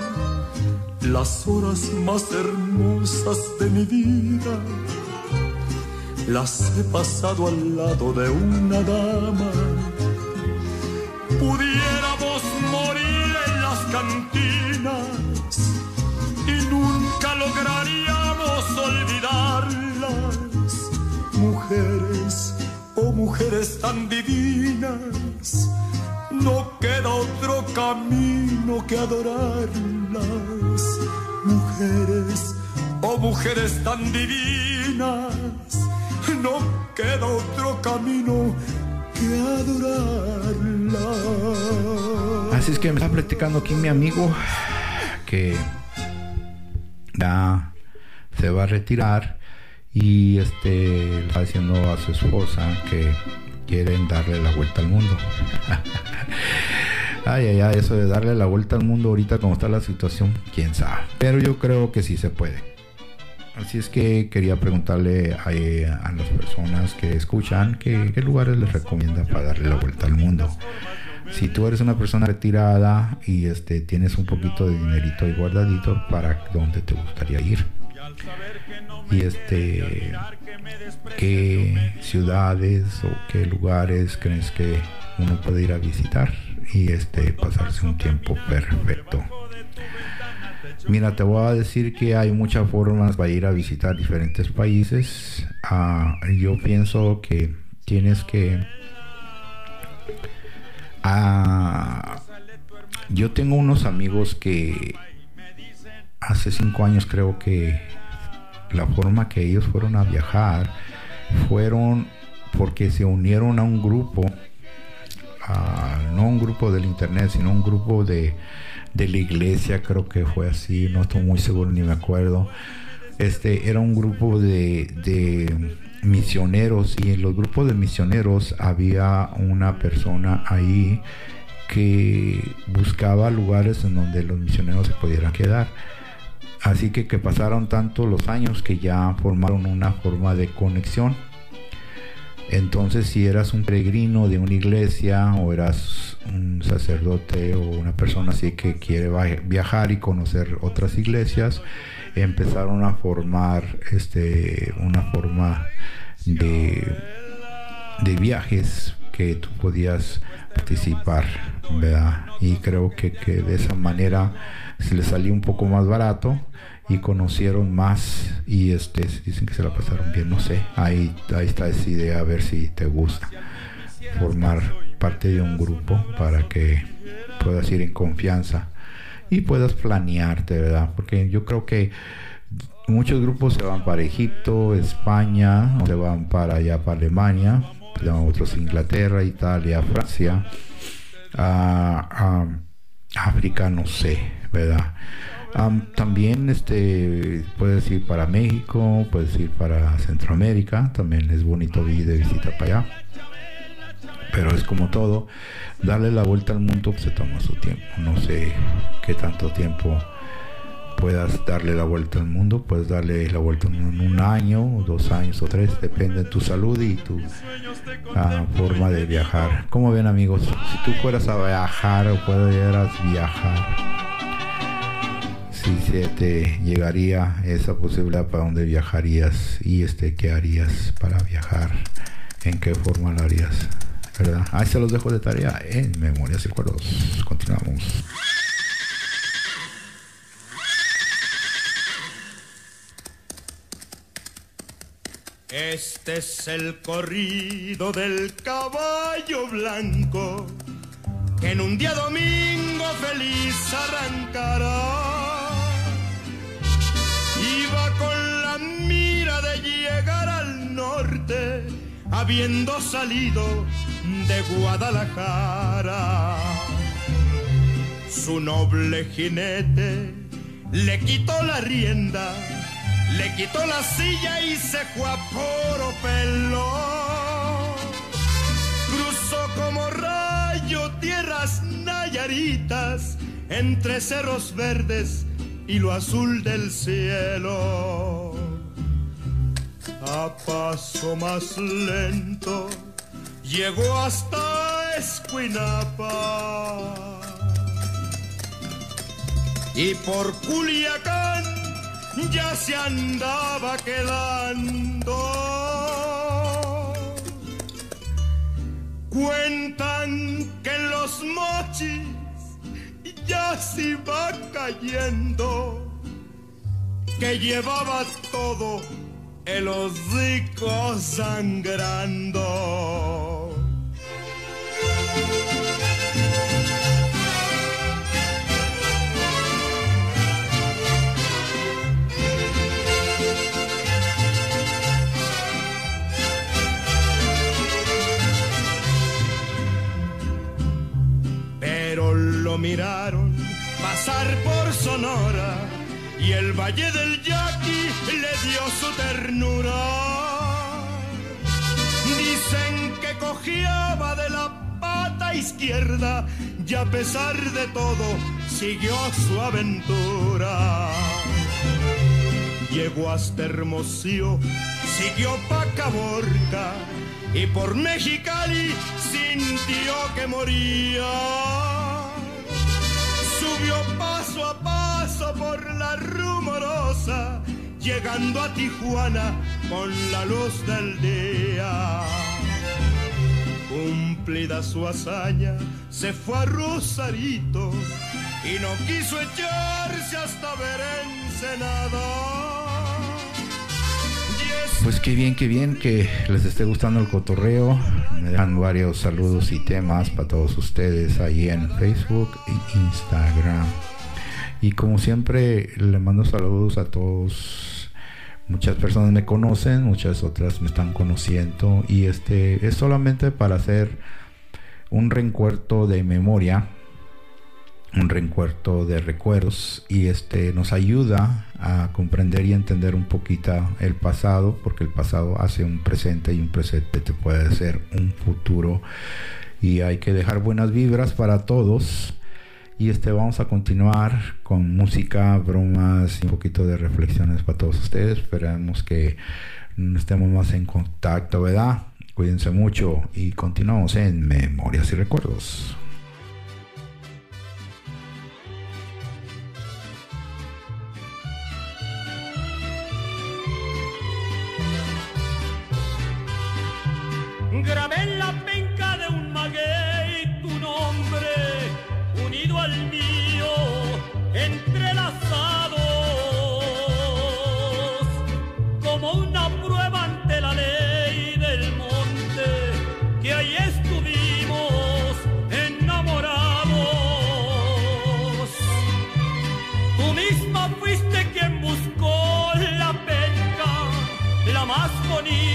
las horas más hermosas de mi vida. Las he pasado al lado de una dama pudiéramos morir en las cantinas y nunca lograríamos olvidarlas. Mujeres, oh mujeres tan divinas, no queda otro camino que adorarlas. Oh mujeres tan divinas, no queda otro camino Así es que me está platicando aquí mi amigo que ya se va a retirar y este está diciendo a su esposa que quieren darle la vuelta al mundo. ay, ay, ay, eso de darle la vuelta al mundo ahorita como está la situación, quién sabe. Pero yo creo que sí se puede. Así es que quería preguntarle a, las personas que escuchan qué lugares les recomienda para darle la vuelta al mundo. Si tú eres una persona retirada y este, tienes un poquito de dinerito y guardadito, ¿para dónde te gustaría ir? Y este, ¿qué ciudades o qué lugares crees que uno puede ir a visitar y este, pasarse un tiempo perfecto? Mira, te voy a decir que hay muchas formas para ir a visitar diferentes países. Ah, yo pienso que tienes que... Ah, yo tengo unos amigos que hace cinco años creo que la forma que ellos fueron a viajar fueron porque se unieron a un grupo, no un grupo del internet, sino un grupo de de la iglesia, creo que fue así, no estoy muy seguro ni me acuerdo. Este era un grupo de, de misioneros y en los grupos de misioneros había una persona ahí que buscaba lugares en donde los misioneros se pudieran quedar. Así que que pasaron tanto los años que ya formaron una forma de conexión entonces, si eras un peregrino de una iglesia o eras un sacerdote o una persona así que quiere viajar y conocer otras iglesias, empezaron a formar este, una forma de, de viajes que tú podías participar, ¿verdad? Y creo que, que de esa manera se les salía un poco más barato y conocieron más y este dicen que se la pasaron bien. No sé ahí ahí está esa idea a ver si te gusta formar parte de un grupo para que puedas ir en confianza y puedas planearte verdad porque yo creo que muchos grupos se van para Egipto España se van para allá para Alemania otros Inglaterra Italia Francia África no sé verdad también este puedes ir para México, puedes ir para Centroamérica, también es bonito ir de visita para allá. Pero es como todo, darle la vuelta al mundo se toma su tiempo. No sé qué tanto tiempo puedas darle la vuelta al mundo, puedes darle la vuelta en un año, dos años o tres, depende de tu salud y tu ah, forma de viajar. Como ven amigos, si tú fueras a viajar o pudieras viajar, si se te llegaría esa posibilidad para dónde viajarías y este qué harías para viajar, en qué forma lo harías, ¿verdad? Ahí se los dejo de tarea en Memorias y Recuerdos. Continuamos. Este es el corrido del caballo blanco que en un día domingo feliz arrancará de llegar al norte, habiendo salido de Guadalajara. Su noble jinete le quitó la rienda, le quitó la silla y se fue a poro pelo. Cruzó como rayo claritas entre cerros verdes y lo azul del cielo. A paso más lento llegó hasta Escuinapa. Y por Culiacán ya se andaba quedando. Cuentan que los mochis ya se iba cayendo, que llevaba todo el hocico sangrando. Pero lo miraron pasar por Sonora y el Valle del Yaqui le dio su ternura. Dicen que cojeaba de la pata izquierda y a pesar de todo siguió su aventura. Llegó hasta Hermosillo, siguió pa' Caborca y por Mexicali sintió que moría. Subió paso a paso por la rumorosa, llegando a Tijuana con la luz del día. Cumplida su hazaña, se fue a Rosarito y no quiso echarse hasta ver Ensenada. Pues qué bien, qué bien que les esté gustando el cotorreo. Me dejan varios saludos y temas para todos ustedes ahí en Facebook e Instagram. Y como siempre, le mando saludos a todos. Muchas personas me conocen, muchas otras me están conociendo. Y este es solamente para hacer un reencuentro de memoria un reencuentro de recuerdos y este nos ayuda a comprender y entender un poquito el pasado porque el pasado hace un presente y un presente te puede hacer un futuro y hay que dejar buenas vibras para todos y este vamos a continuar con música bromas y un poquito de reflexiones para todos ustedes. Esperamos que estemos más en contacto verdad cuídense mucho y continuamos en memorias y recuerdos. Grabé la entrelazados, como una prueba ante la ley del monte, que ahí estuvimos enamorados. Tú misma fuiste quien buscó la penca, la más bonita,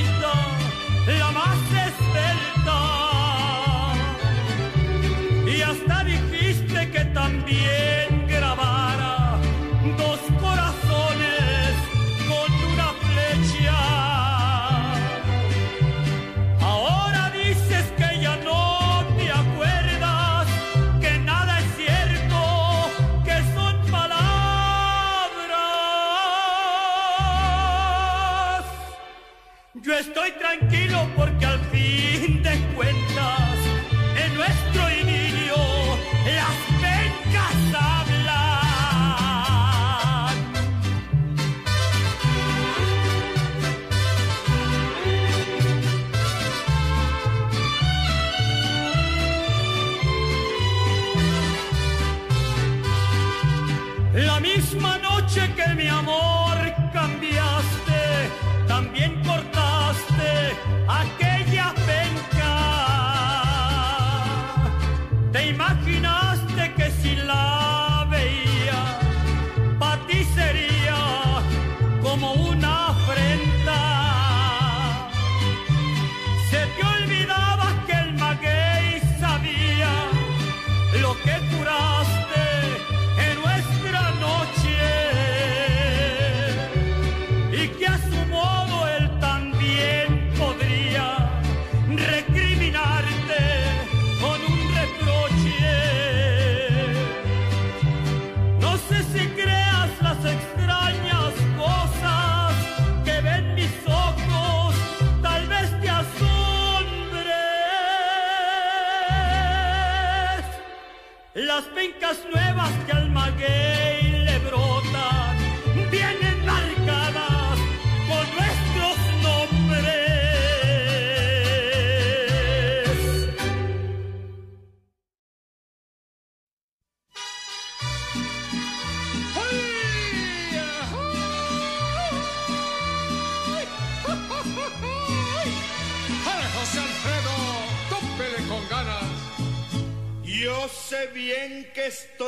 estoy tranquilo nuevas de Almaguey.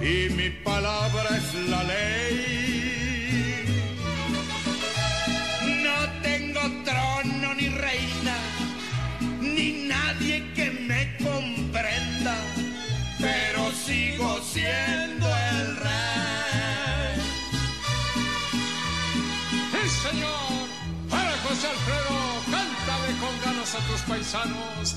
y mi palabra es la ley. No tengo trono ni reina, ni nadie que me comprenda, pero sigo siendo el rey. ¡Sí, señor! ¡Para José Alfredo! ¡Cántale con ganas a tus paisanos!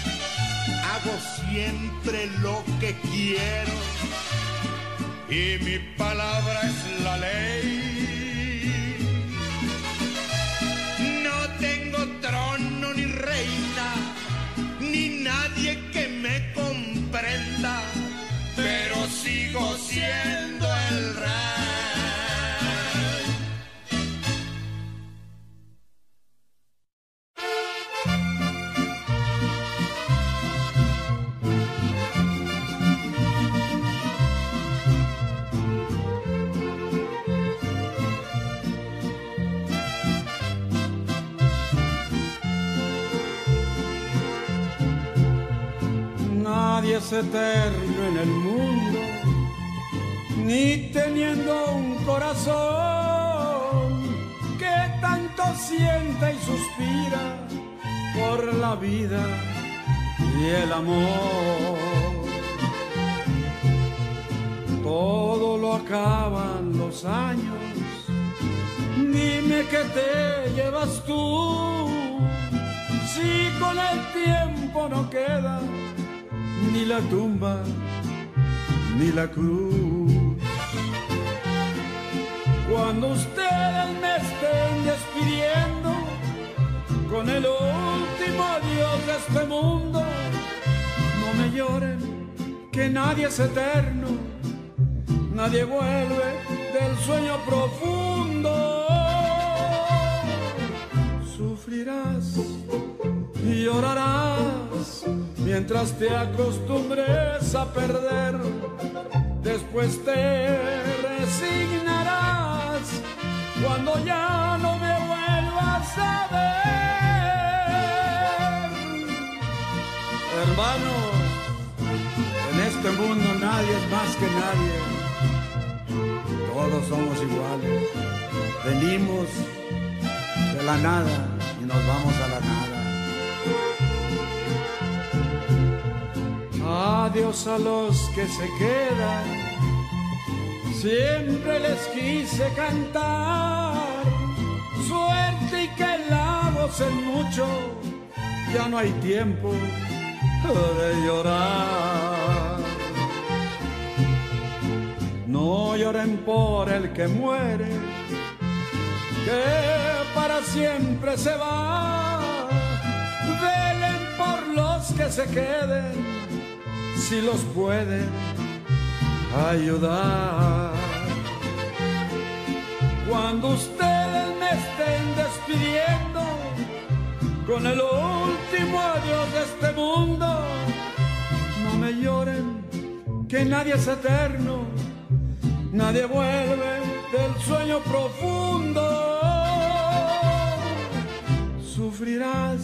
hago siempre lo que quiero y mi palabra es la ley. Eterno en el mundo, ni teniendo un corazón que tanto siente y suspira por la vida y el amor. Todo lo acaban los años, dime que te llevas tú, si con el tiempo no queda ni la tumba ni la cruz. Cuando ustedes me estén despidiendo con el último adiós de este mundo, no me lloren, que nadie es eterno, nadie vuelve del sueño profundo. Sufrirás y llorarás mientras te acostumbres a perder. Después te resignarás cuando ya no me vuelvas a ver. Hermanos, en este mundo nadie es más que nadie. Todos somos iguales. Venimos de la nada y nos vamos a la nada. Adiós a los que se quedan, siempre les quise cantar. Suerte y que la gocen mucho, ya no hay tiempo de llorar. No lloren por el que muere, que para siempre se va. Velen por los que se queden si los pueden ayudar. Cuando ustedes me estén despidiendo con el último adiós de este mundo, no me lloren, que nadie es eterno, nadie vuelve del sueño profundo. Sufrirás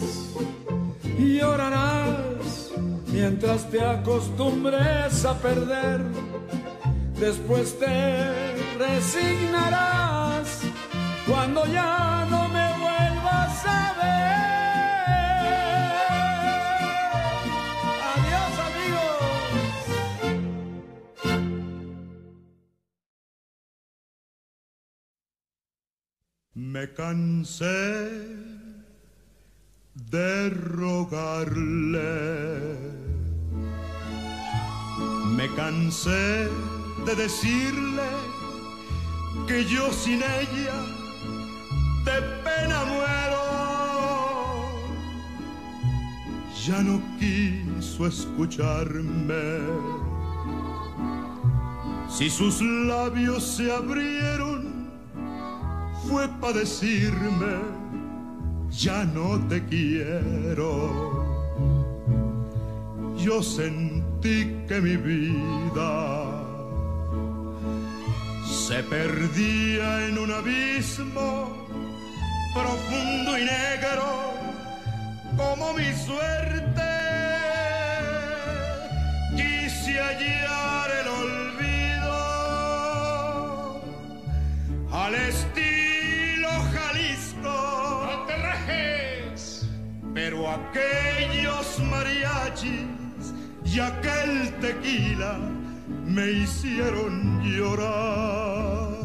y llorarás mientras te acostumbres a perder. Después te resignarás cuando ya no me vuelvas a ver. Adiós amigos. Me cansé de rogarle. Me cansé de decirle que yo sin ella de pena muero. Ya no quiso escucharme. Si sus labios se abrieron, fue para decirme, ya no te quiero. Yo sentí que mi vida se perdía en un abismo profundo y negro como mi suerte. Quise hallar el olvido al estilo Jalisco. ¡No te rajes! Pero aquellos mariachis y aquel tequila me hicieron llorar.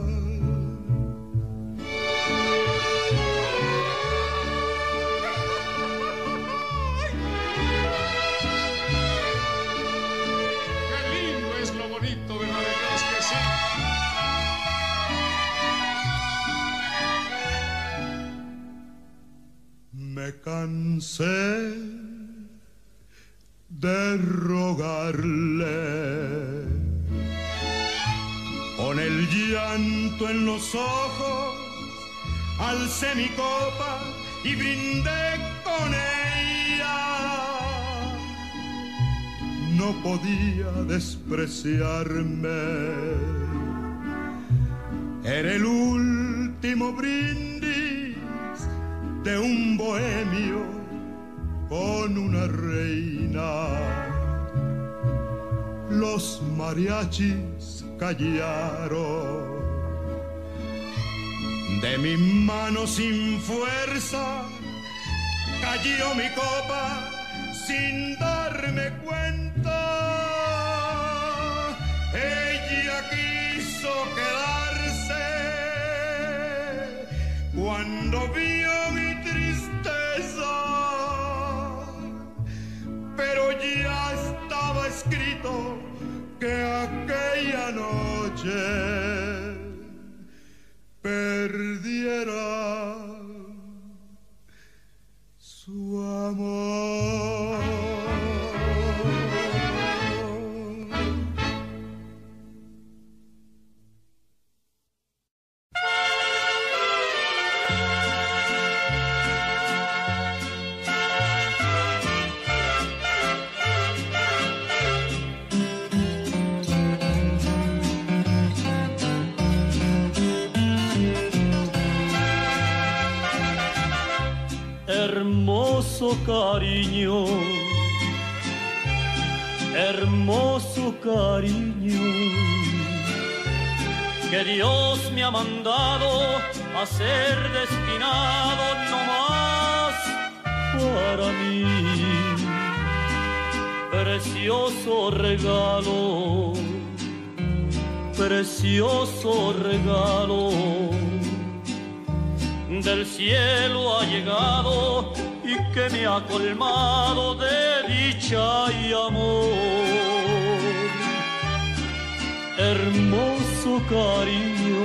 ¡Qué lindo es lo bonito, de Dios que sí! Me cansé de rogarle. Con el llanto en los ojos, alcé mi copa y brindé con ella. No podía despreciarme. Era el último brindis de un bohemio con una reina. Los mariachis callaron. De mi mano sin fuerza cayó mi copa sin darme cuenta. Ella quiso quedarse cuando vio mi escrito que aquella noche perdiera su amor. Cariño, hermoso cariño, que Dios me ha mandado a ser destinado no más para mí. Precioso regalo, precioso regalo del cielo ha llegado que me ha colmado de dicha y amor. Hermoso cariño,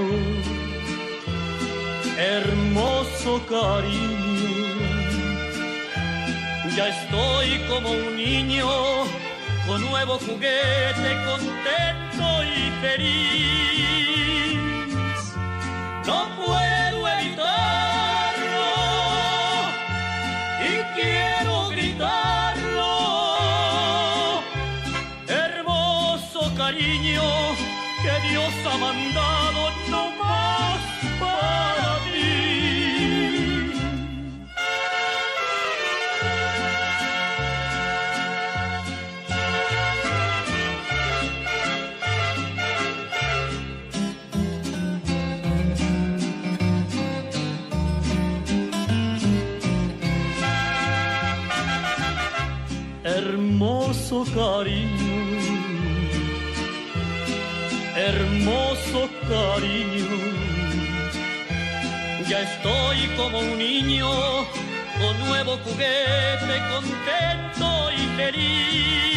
hermoso cariño, ya estoy como un niño con nuevo juguete, contento y feliz. No puedo Dios ha mandado no más para ti. Hermoso cariño hermoso cariño. Ya estoy como un niño, con nuevo juguete, contento y feliz.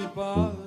mi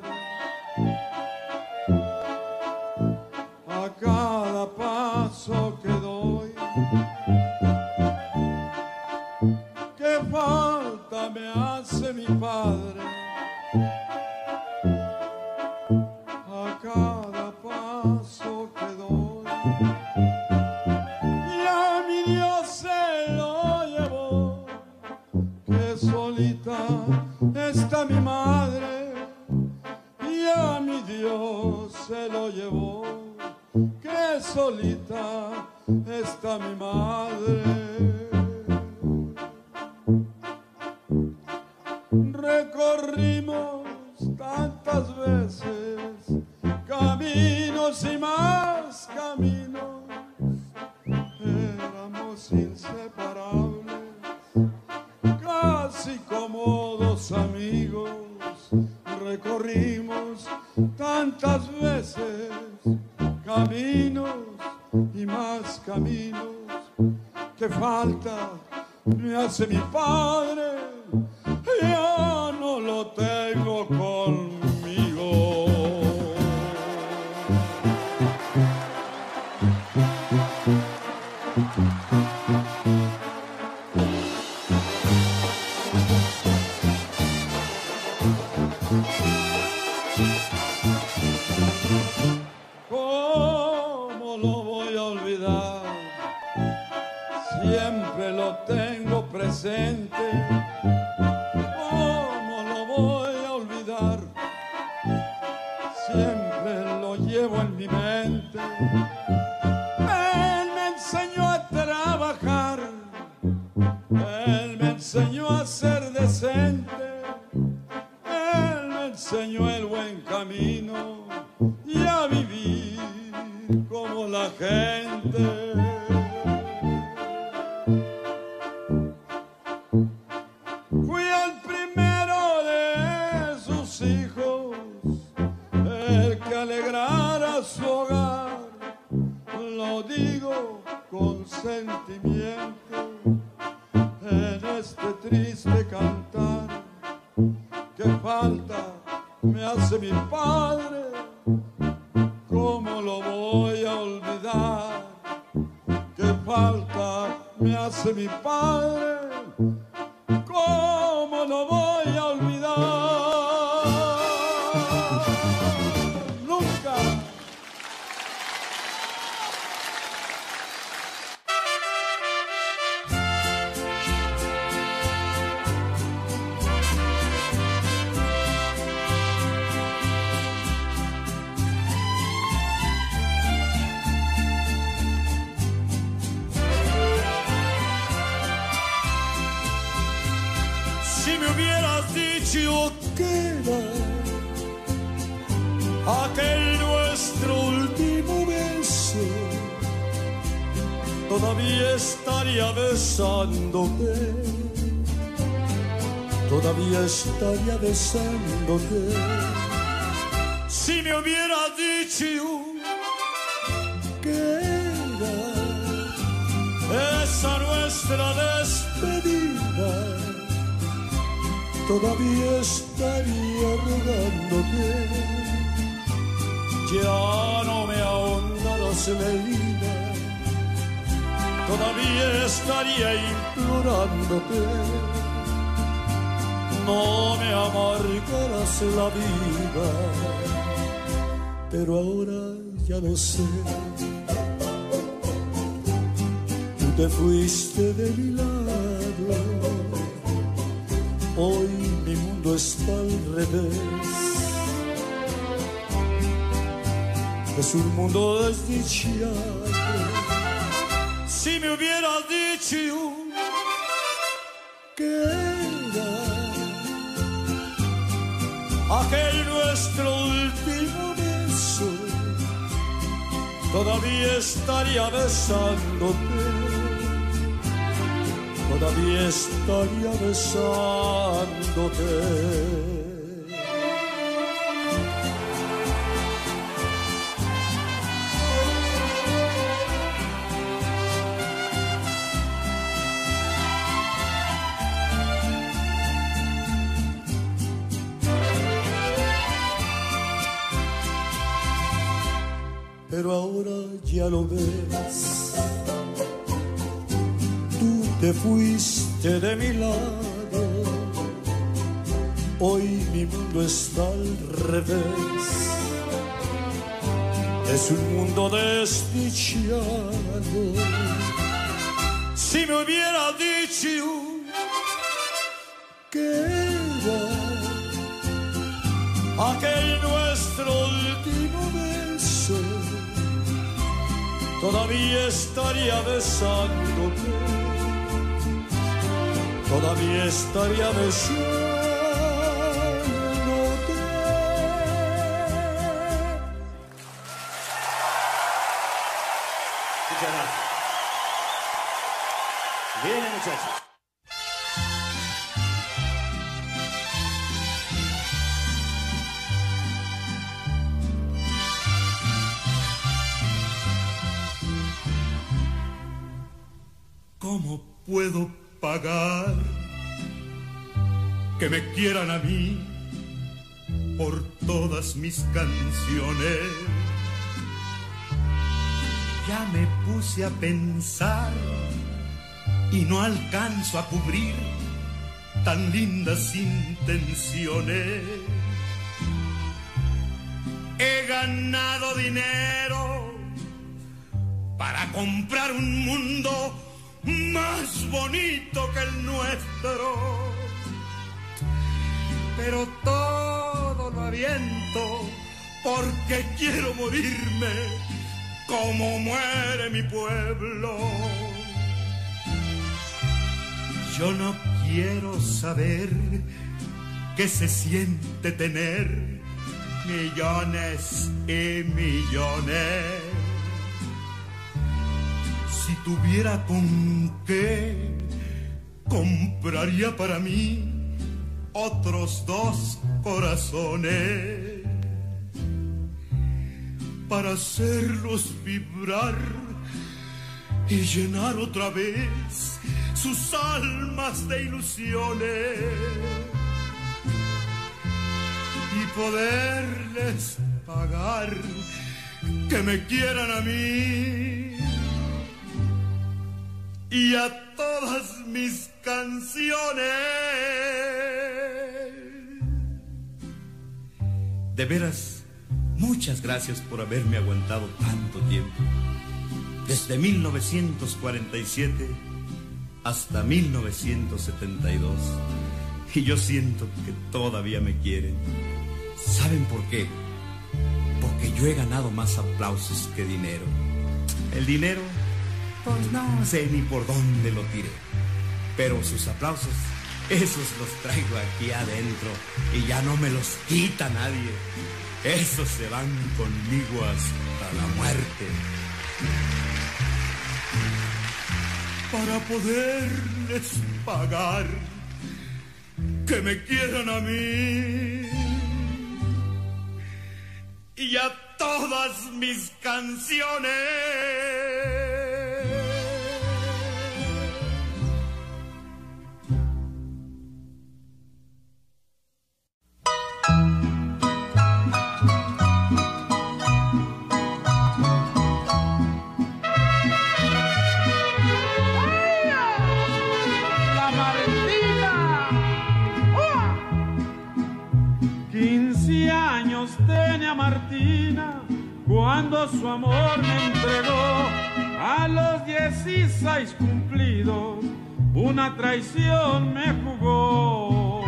No me amargarás la vida, pero ahora ya lo sé. Tú te fuiste de mi lado, hoy mi mundo está al revés. Es un mundo desdichado. Si me hubieras dicho todavía estaría besándote, todavía estaría besándote. Pero ahora ya lo ves. Tú te fuiste de mi lado, hoy mi mundo está al revés. Es un mundo desdichado. Si me hubiera dicho que todavía estaría besándote, todavía estaría besándote. Mis canciones? Ya me puse a pensar y no alcanzo a cubrir tan lindas intenciones. He ganado dinero para comprar un mundo más bonito que el nuestro. Pero todo lo aviento porque quiero morirme como muere mi pueblo. Yo no quiero saber qué se siente tener millones y millones. Si tuviera con qué, compraría para mí otros dos corazones para hacerlos vibrar y llenar otra vez sus almas de ilusiones y poderles pagar que me quieran a mí y a todas mis canciones. De veras, muchas gracias por haberme aguantado tanto tiempo. Desde 1947 hasta 1972. Y yo siento que todavía me quieren. ¿Saben por qué? Porque yo he ganado más aplausos que dinero. El dinero, pues no sé ni por dónde lo tiré. Pero sus aplausos, esos los traigo aquí adentro y ya no me los quita nadie. Esos se van conmigo hasta la muerte. Para poderles pagar que me quieran a mí y a todas mis canciones. Martina cuando su amor me entregó a los 16 cumplidos. Una traición me jugó.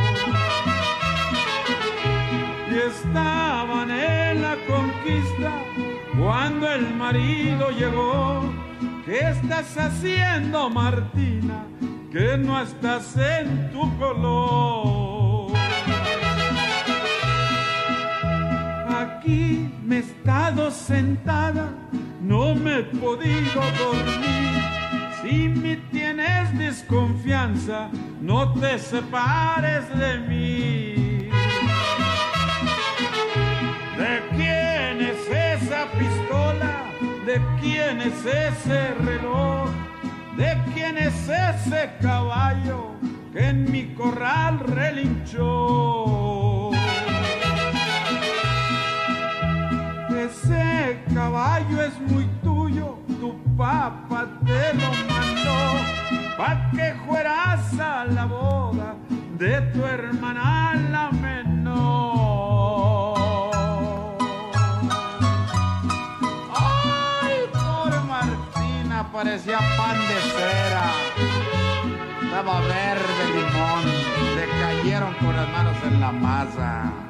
Y estaban en la conquista cuando el marido llegó. ¿Qué estás haciendo, Martina? Que no estás en tu color. Aquí me he estado sentada, no me he podido dormir. Si me tienes desconfianza, no te separes de mí. ¿De quién es esa pistola? ¿De quién es ese reloj? ¿De quién es ese caballo que en mi corral relinchó? Ese caballo es muy tuyo, tu papá te lo mandó, pa' que fueras a la boda de tu hermana la menor. Ay, pobre Martina, parecía pan de cera. Estaba verde limón, le cayeron con las manos en la masa.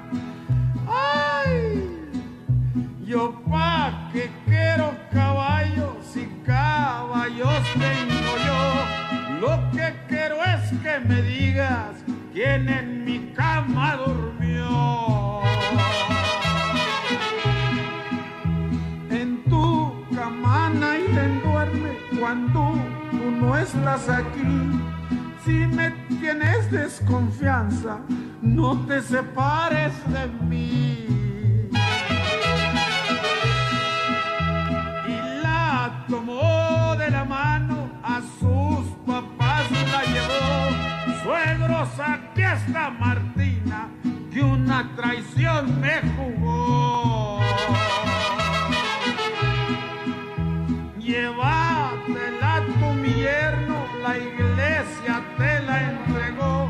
Yo pa' que quiero caballos y caballos tengo yo. Lo que quiero es que me digas quién en mi cama durmió. En tu cama nadie duerme cuando tú no estás aquí. Si me tienes desconfianza, no te separes de mí. Tomó de la mano, a sus papás la llevó. Suegros, aquí está Martina, que una traición me jugó. Llévatela tu mi la iglesia te la entregó.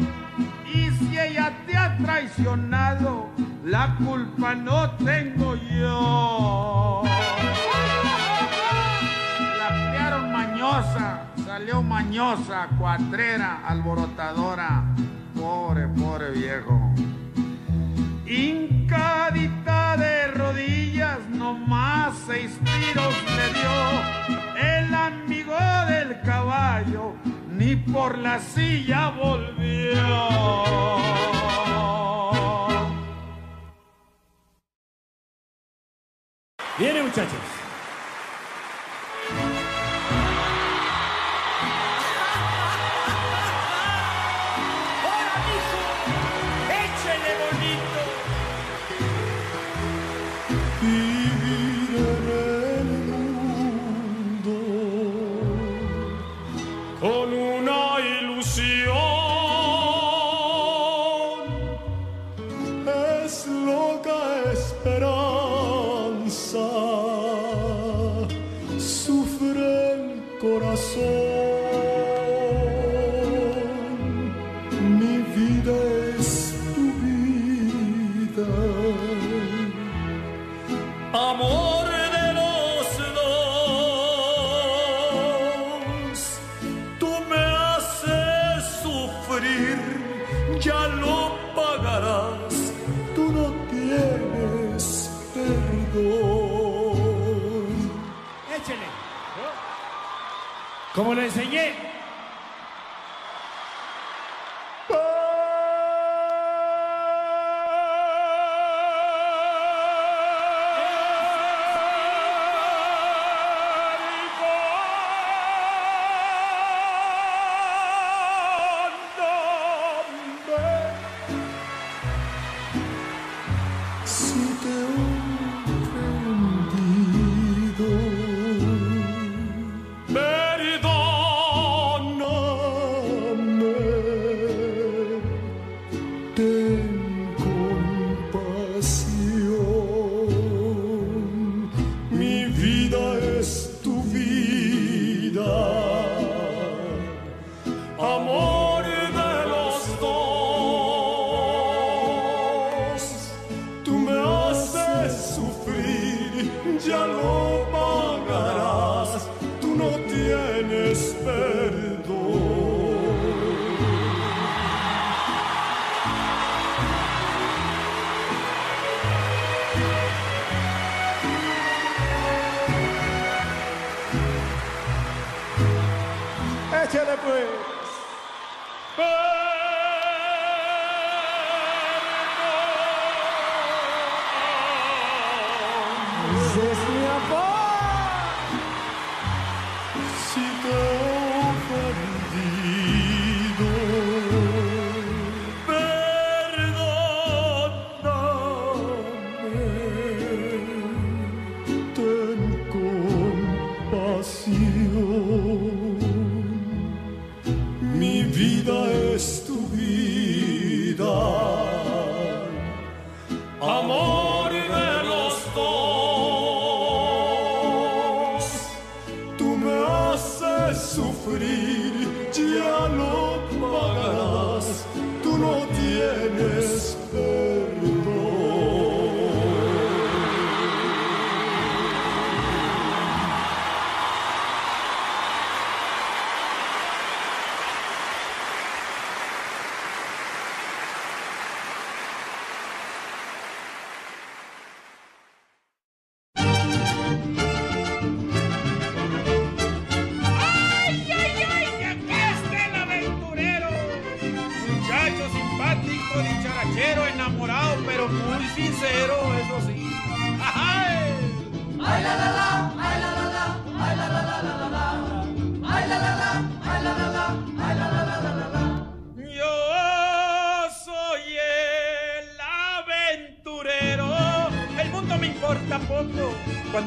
Y si ella te ha traicionado, la culpa no tengo yo. Salió mañosa, cuatrera, alborotadora. Pobre, pobre viejo. Hincadita de rodillas, nomás seis tiros le dio. El amigo del caballo ni por la silla volvió. Viene, muchachos.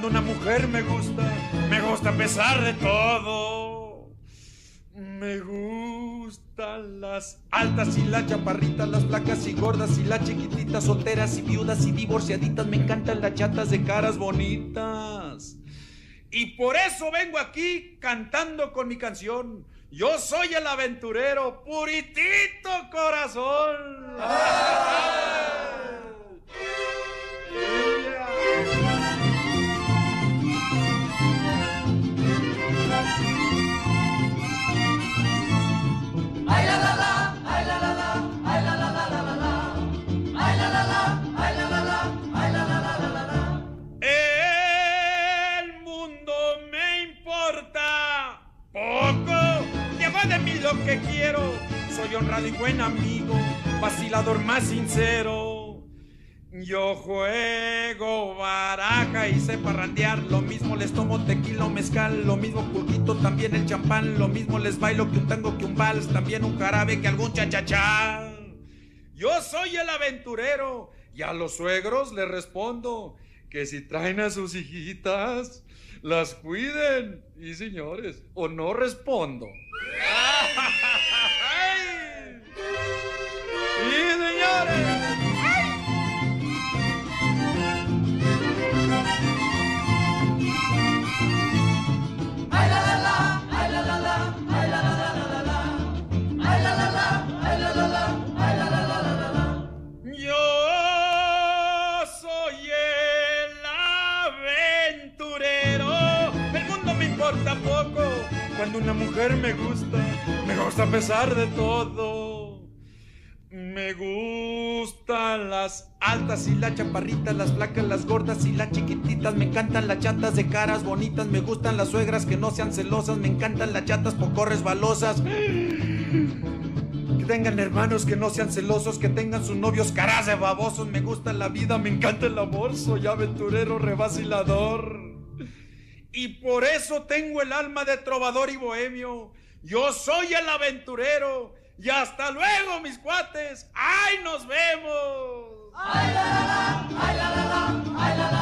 Cuando una mujer me gusta, me gusta a pesar de todo. Me gustan las altas y las chaparritas, las flacas y gordas y las chiquititas, solteras y viudas y divorciaditas. Me encantan las chatas de caras bonitas. Y por eso vengo aquí cantando con mi canción. Yo soy el aventurero, puritito corazón. Lo que quiero. Soy honrado y buen amigo, vacilador más sincero. Yo juego baraja y sé parrandear. Lo mismo les tomo tequila o mezcal. Lo mismo pulquito, también el champán. Lo mismo les bailo que un tango, que un vals. También un jarabe, que algún chachachá. Yo soy el aventurero y a los suegros les respondo que si traen a sus hijitas, las cuiden. Y señores, o no respondo. ¡Ay! ¡Sí, señores! Cuando una mujer me gusta, me gusta a pesar de todo. Me gustan las altas y las chaparritas, las flacas, las gordas y las chiquititas. Me encantan las chatas de caras bonitas. Me gustan las suegras que no sean celosas. Me encantan las chatas poco resbalosas. Que tengan hermanos que no sean celosos, que tengan sus novios caras de babosos. Me gusta la vida, me encanta el amor, soy aventurero, revacilador y por eso tengo el alma de trovador y bohemio. Yo soy el aventurero y hasta luego, mis cuates. ¡Ay, nos vemos! ¡Ay, la, la, la! ¡Ay, la, la, la! ¡Ay, la, la!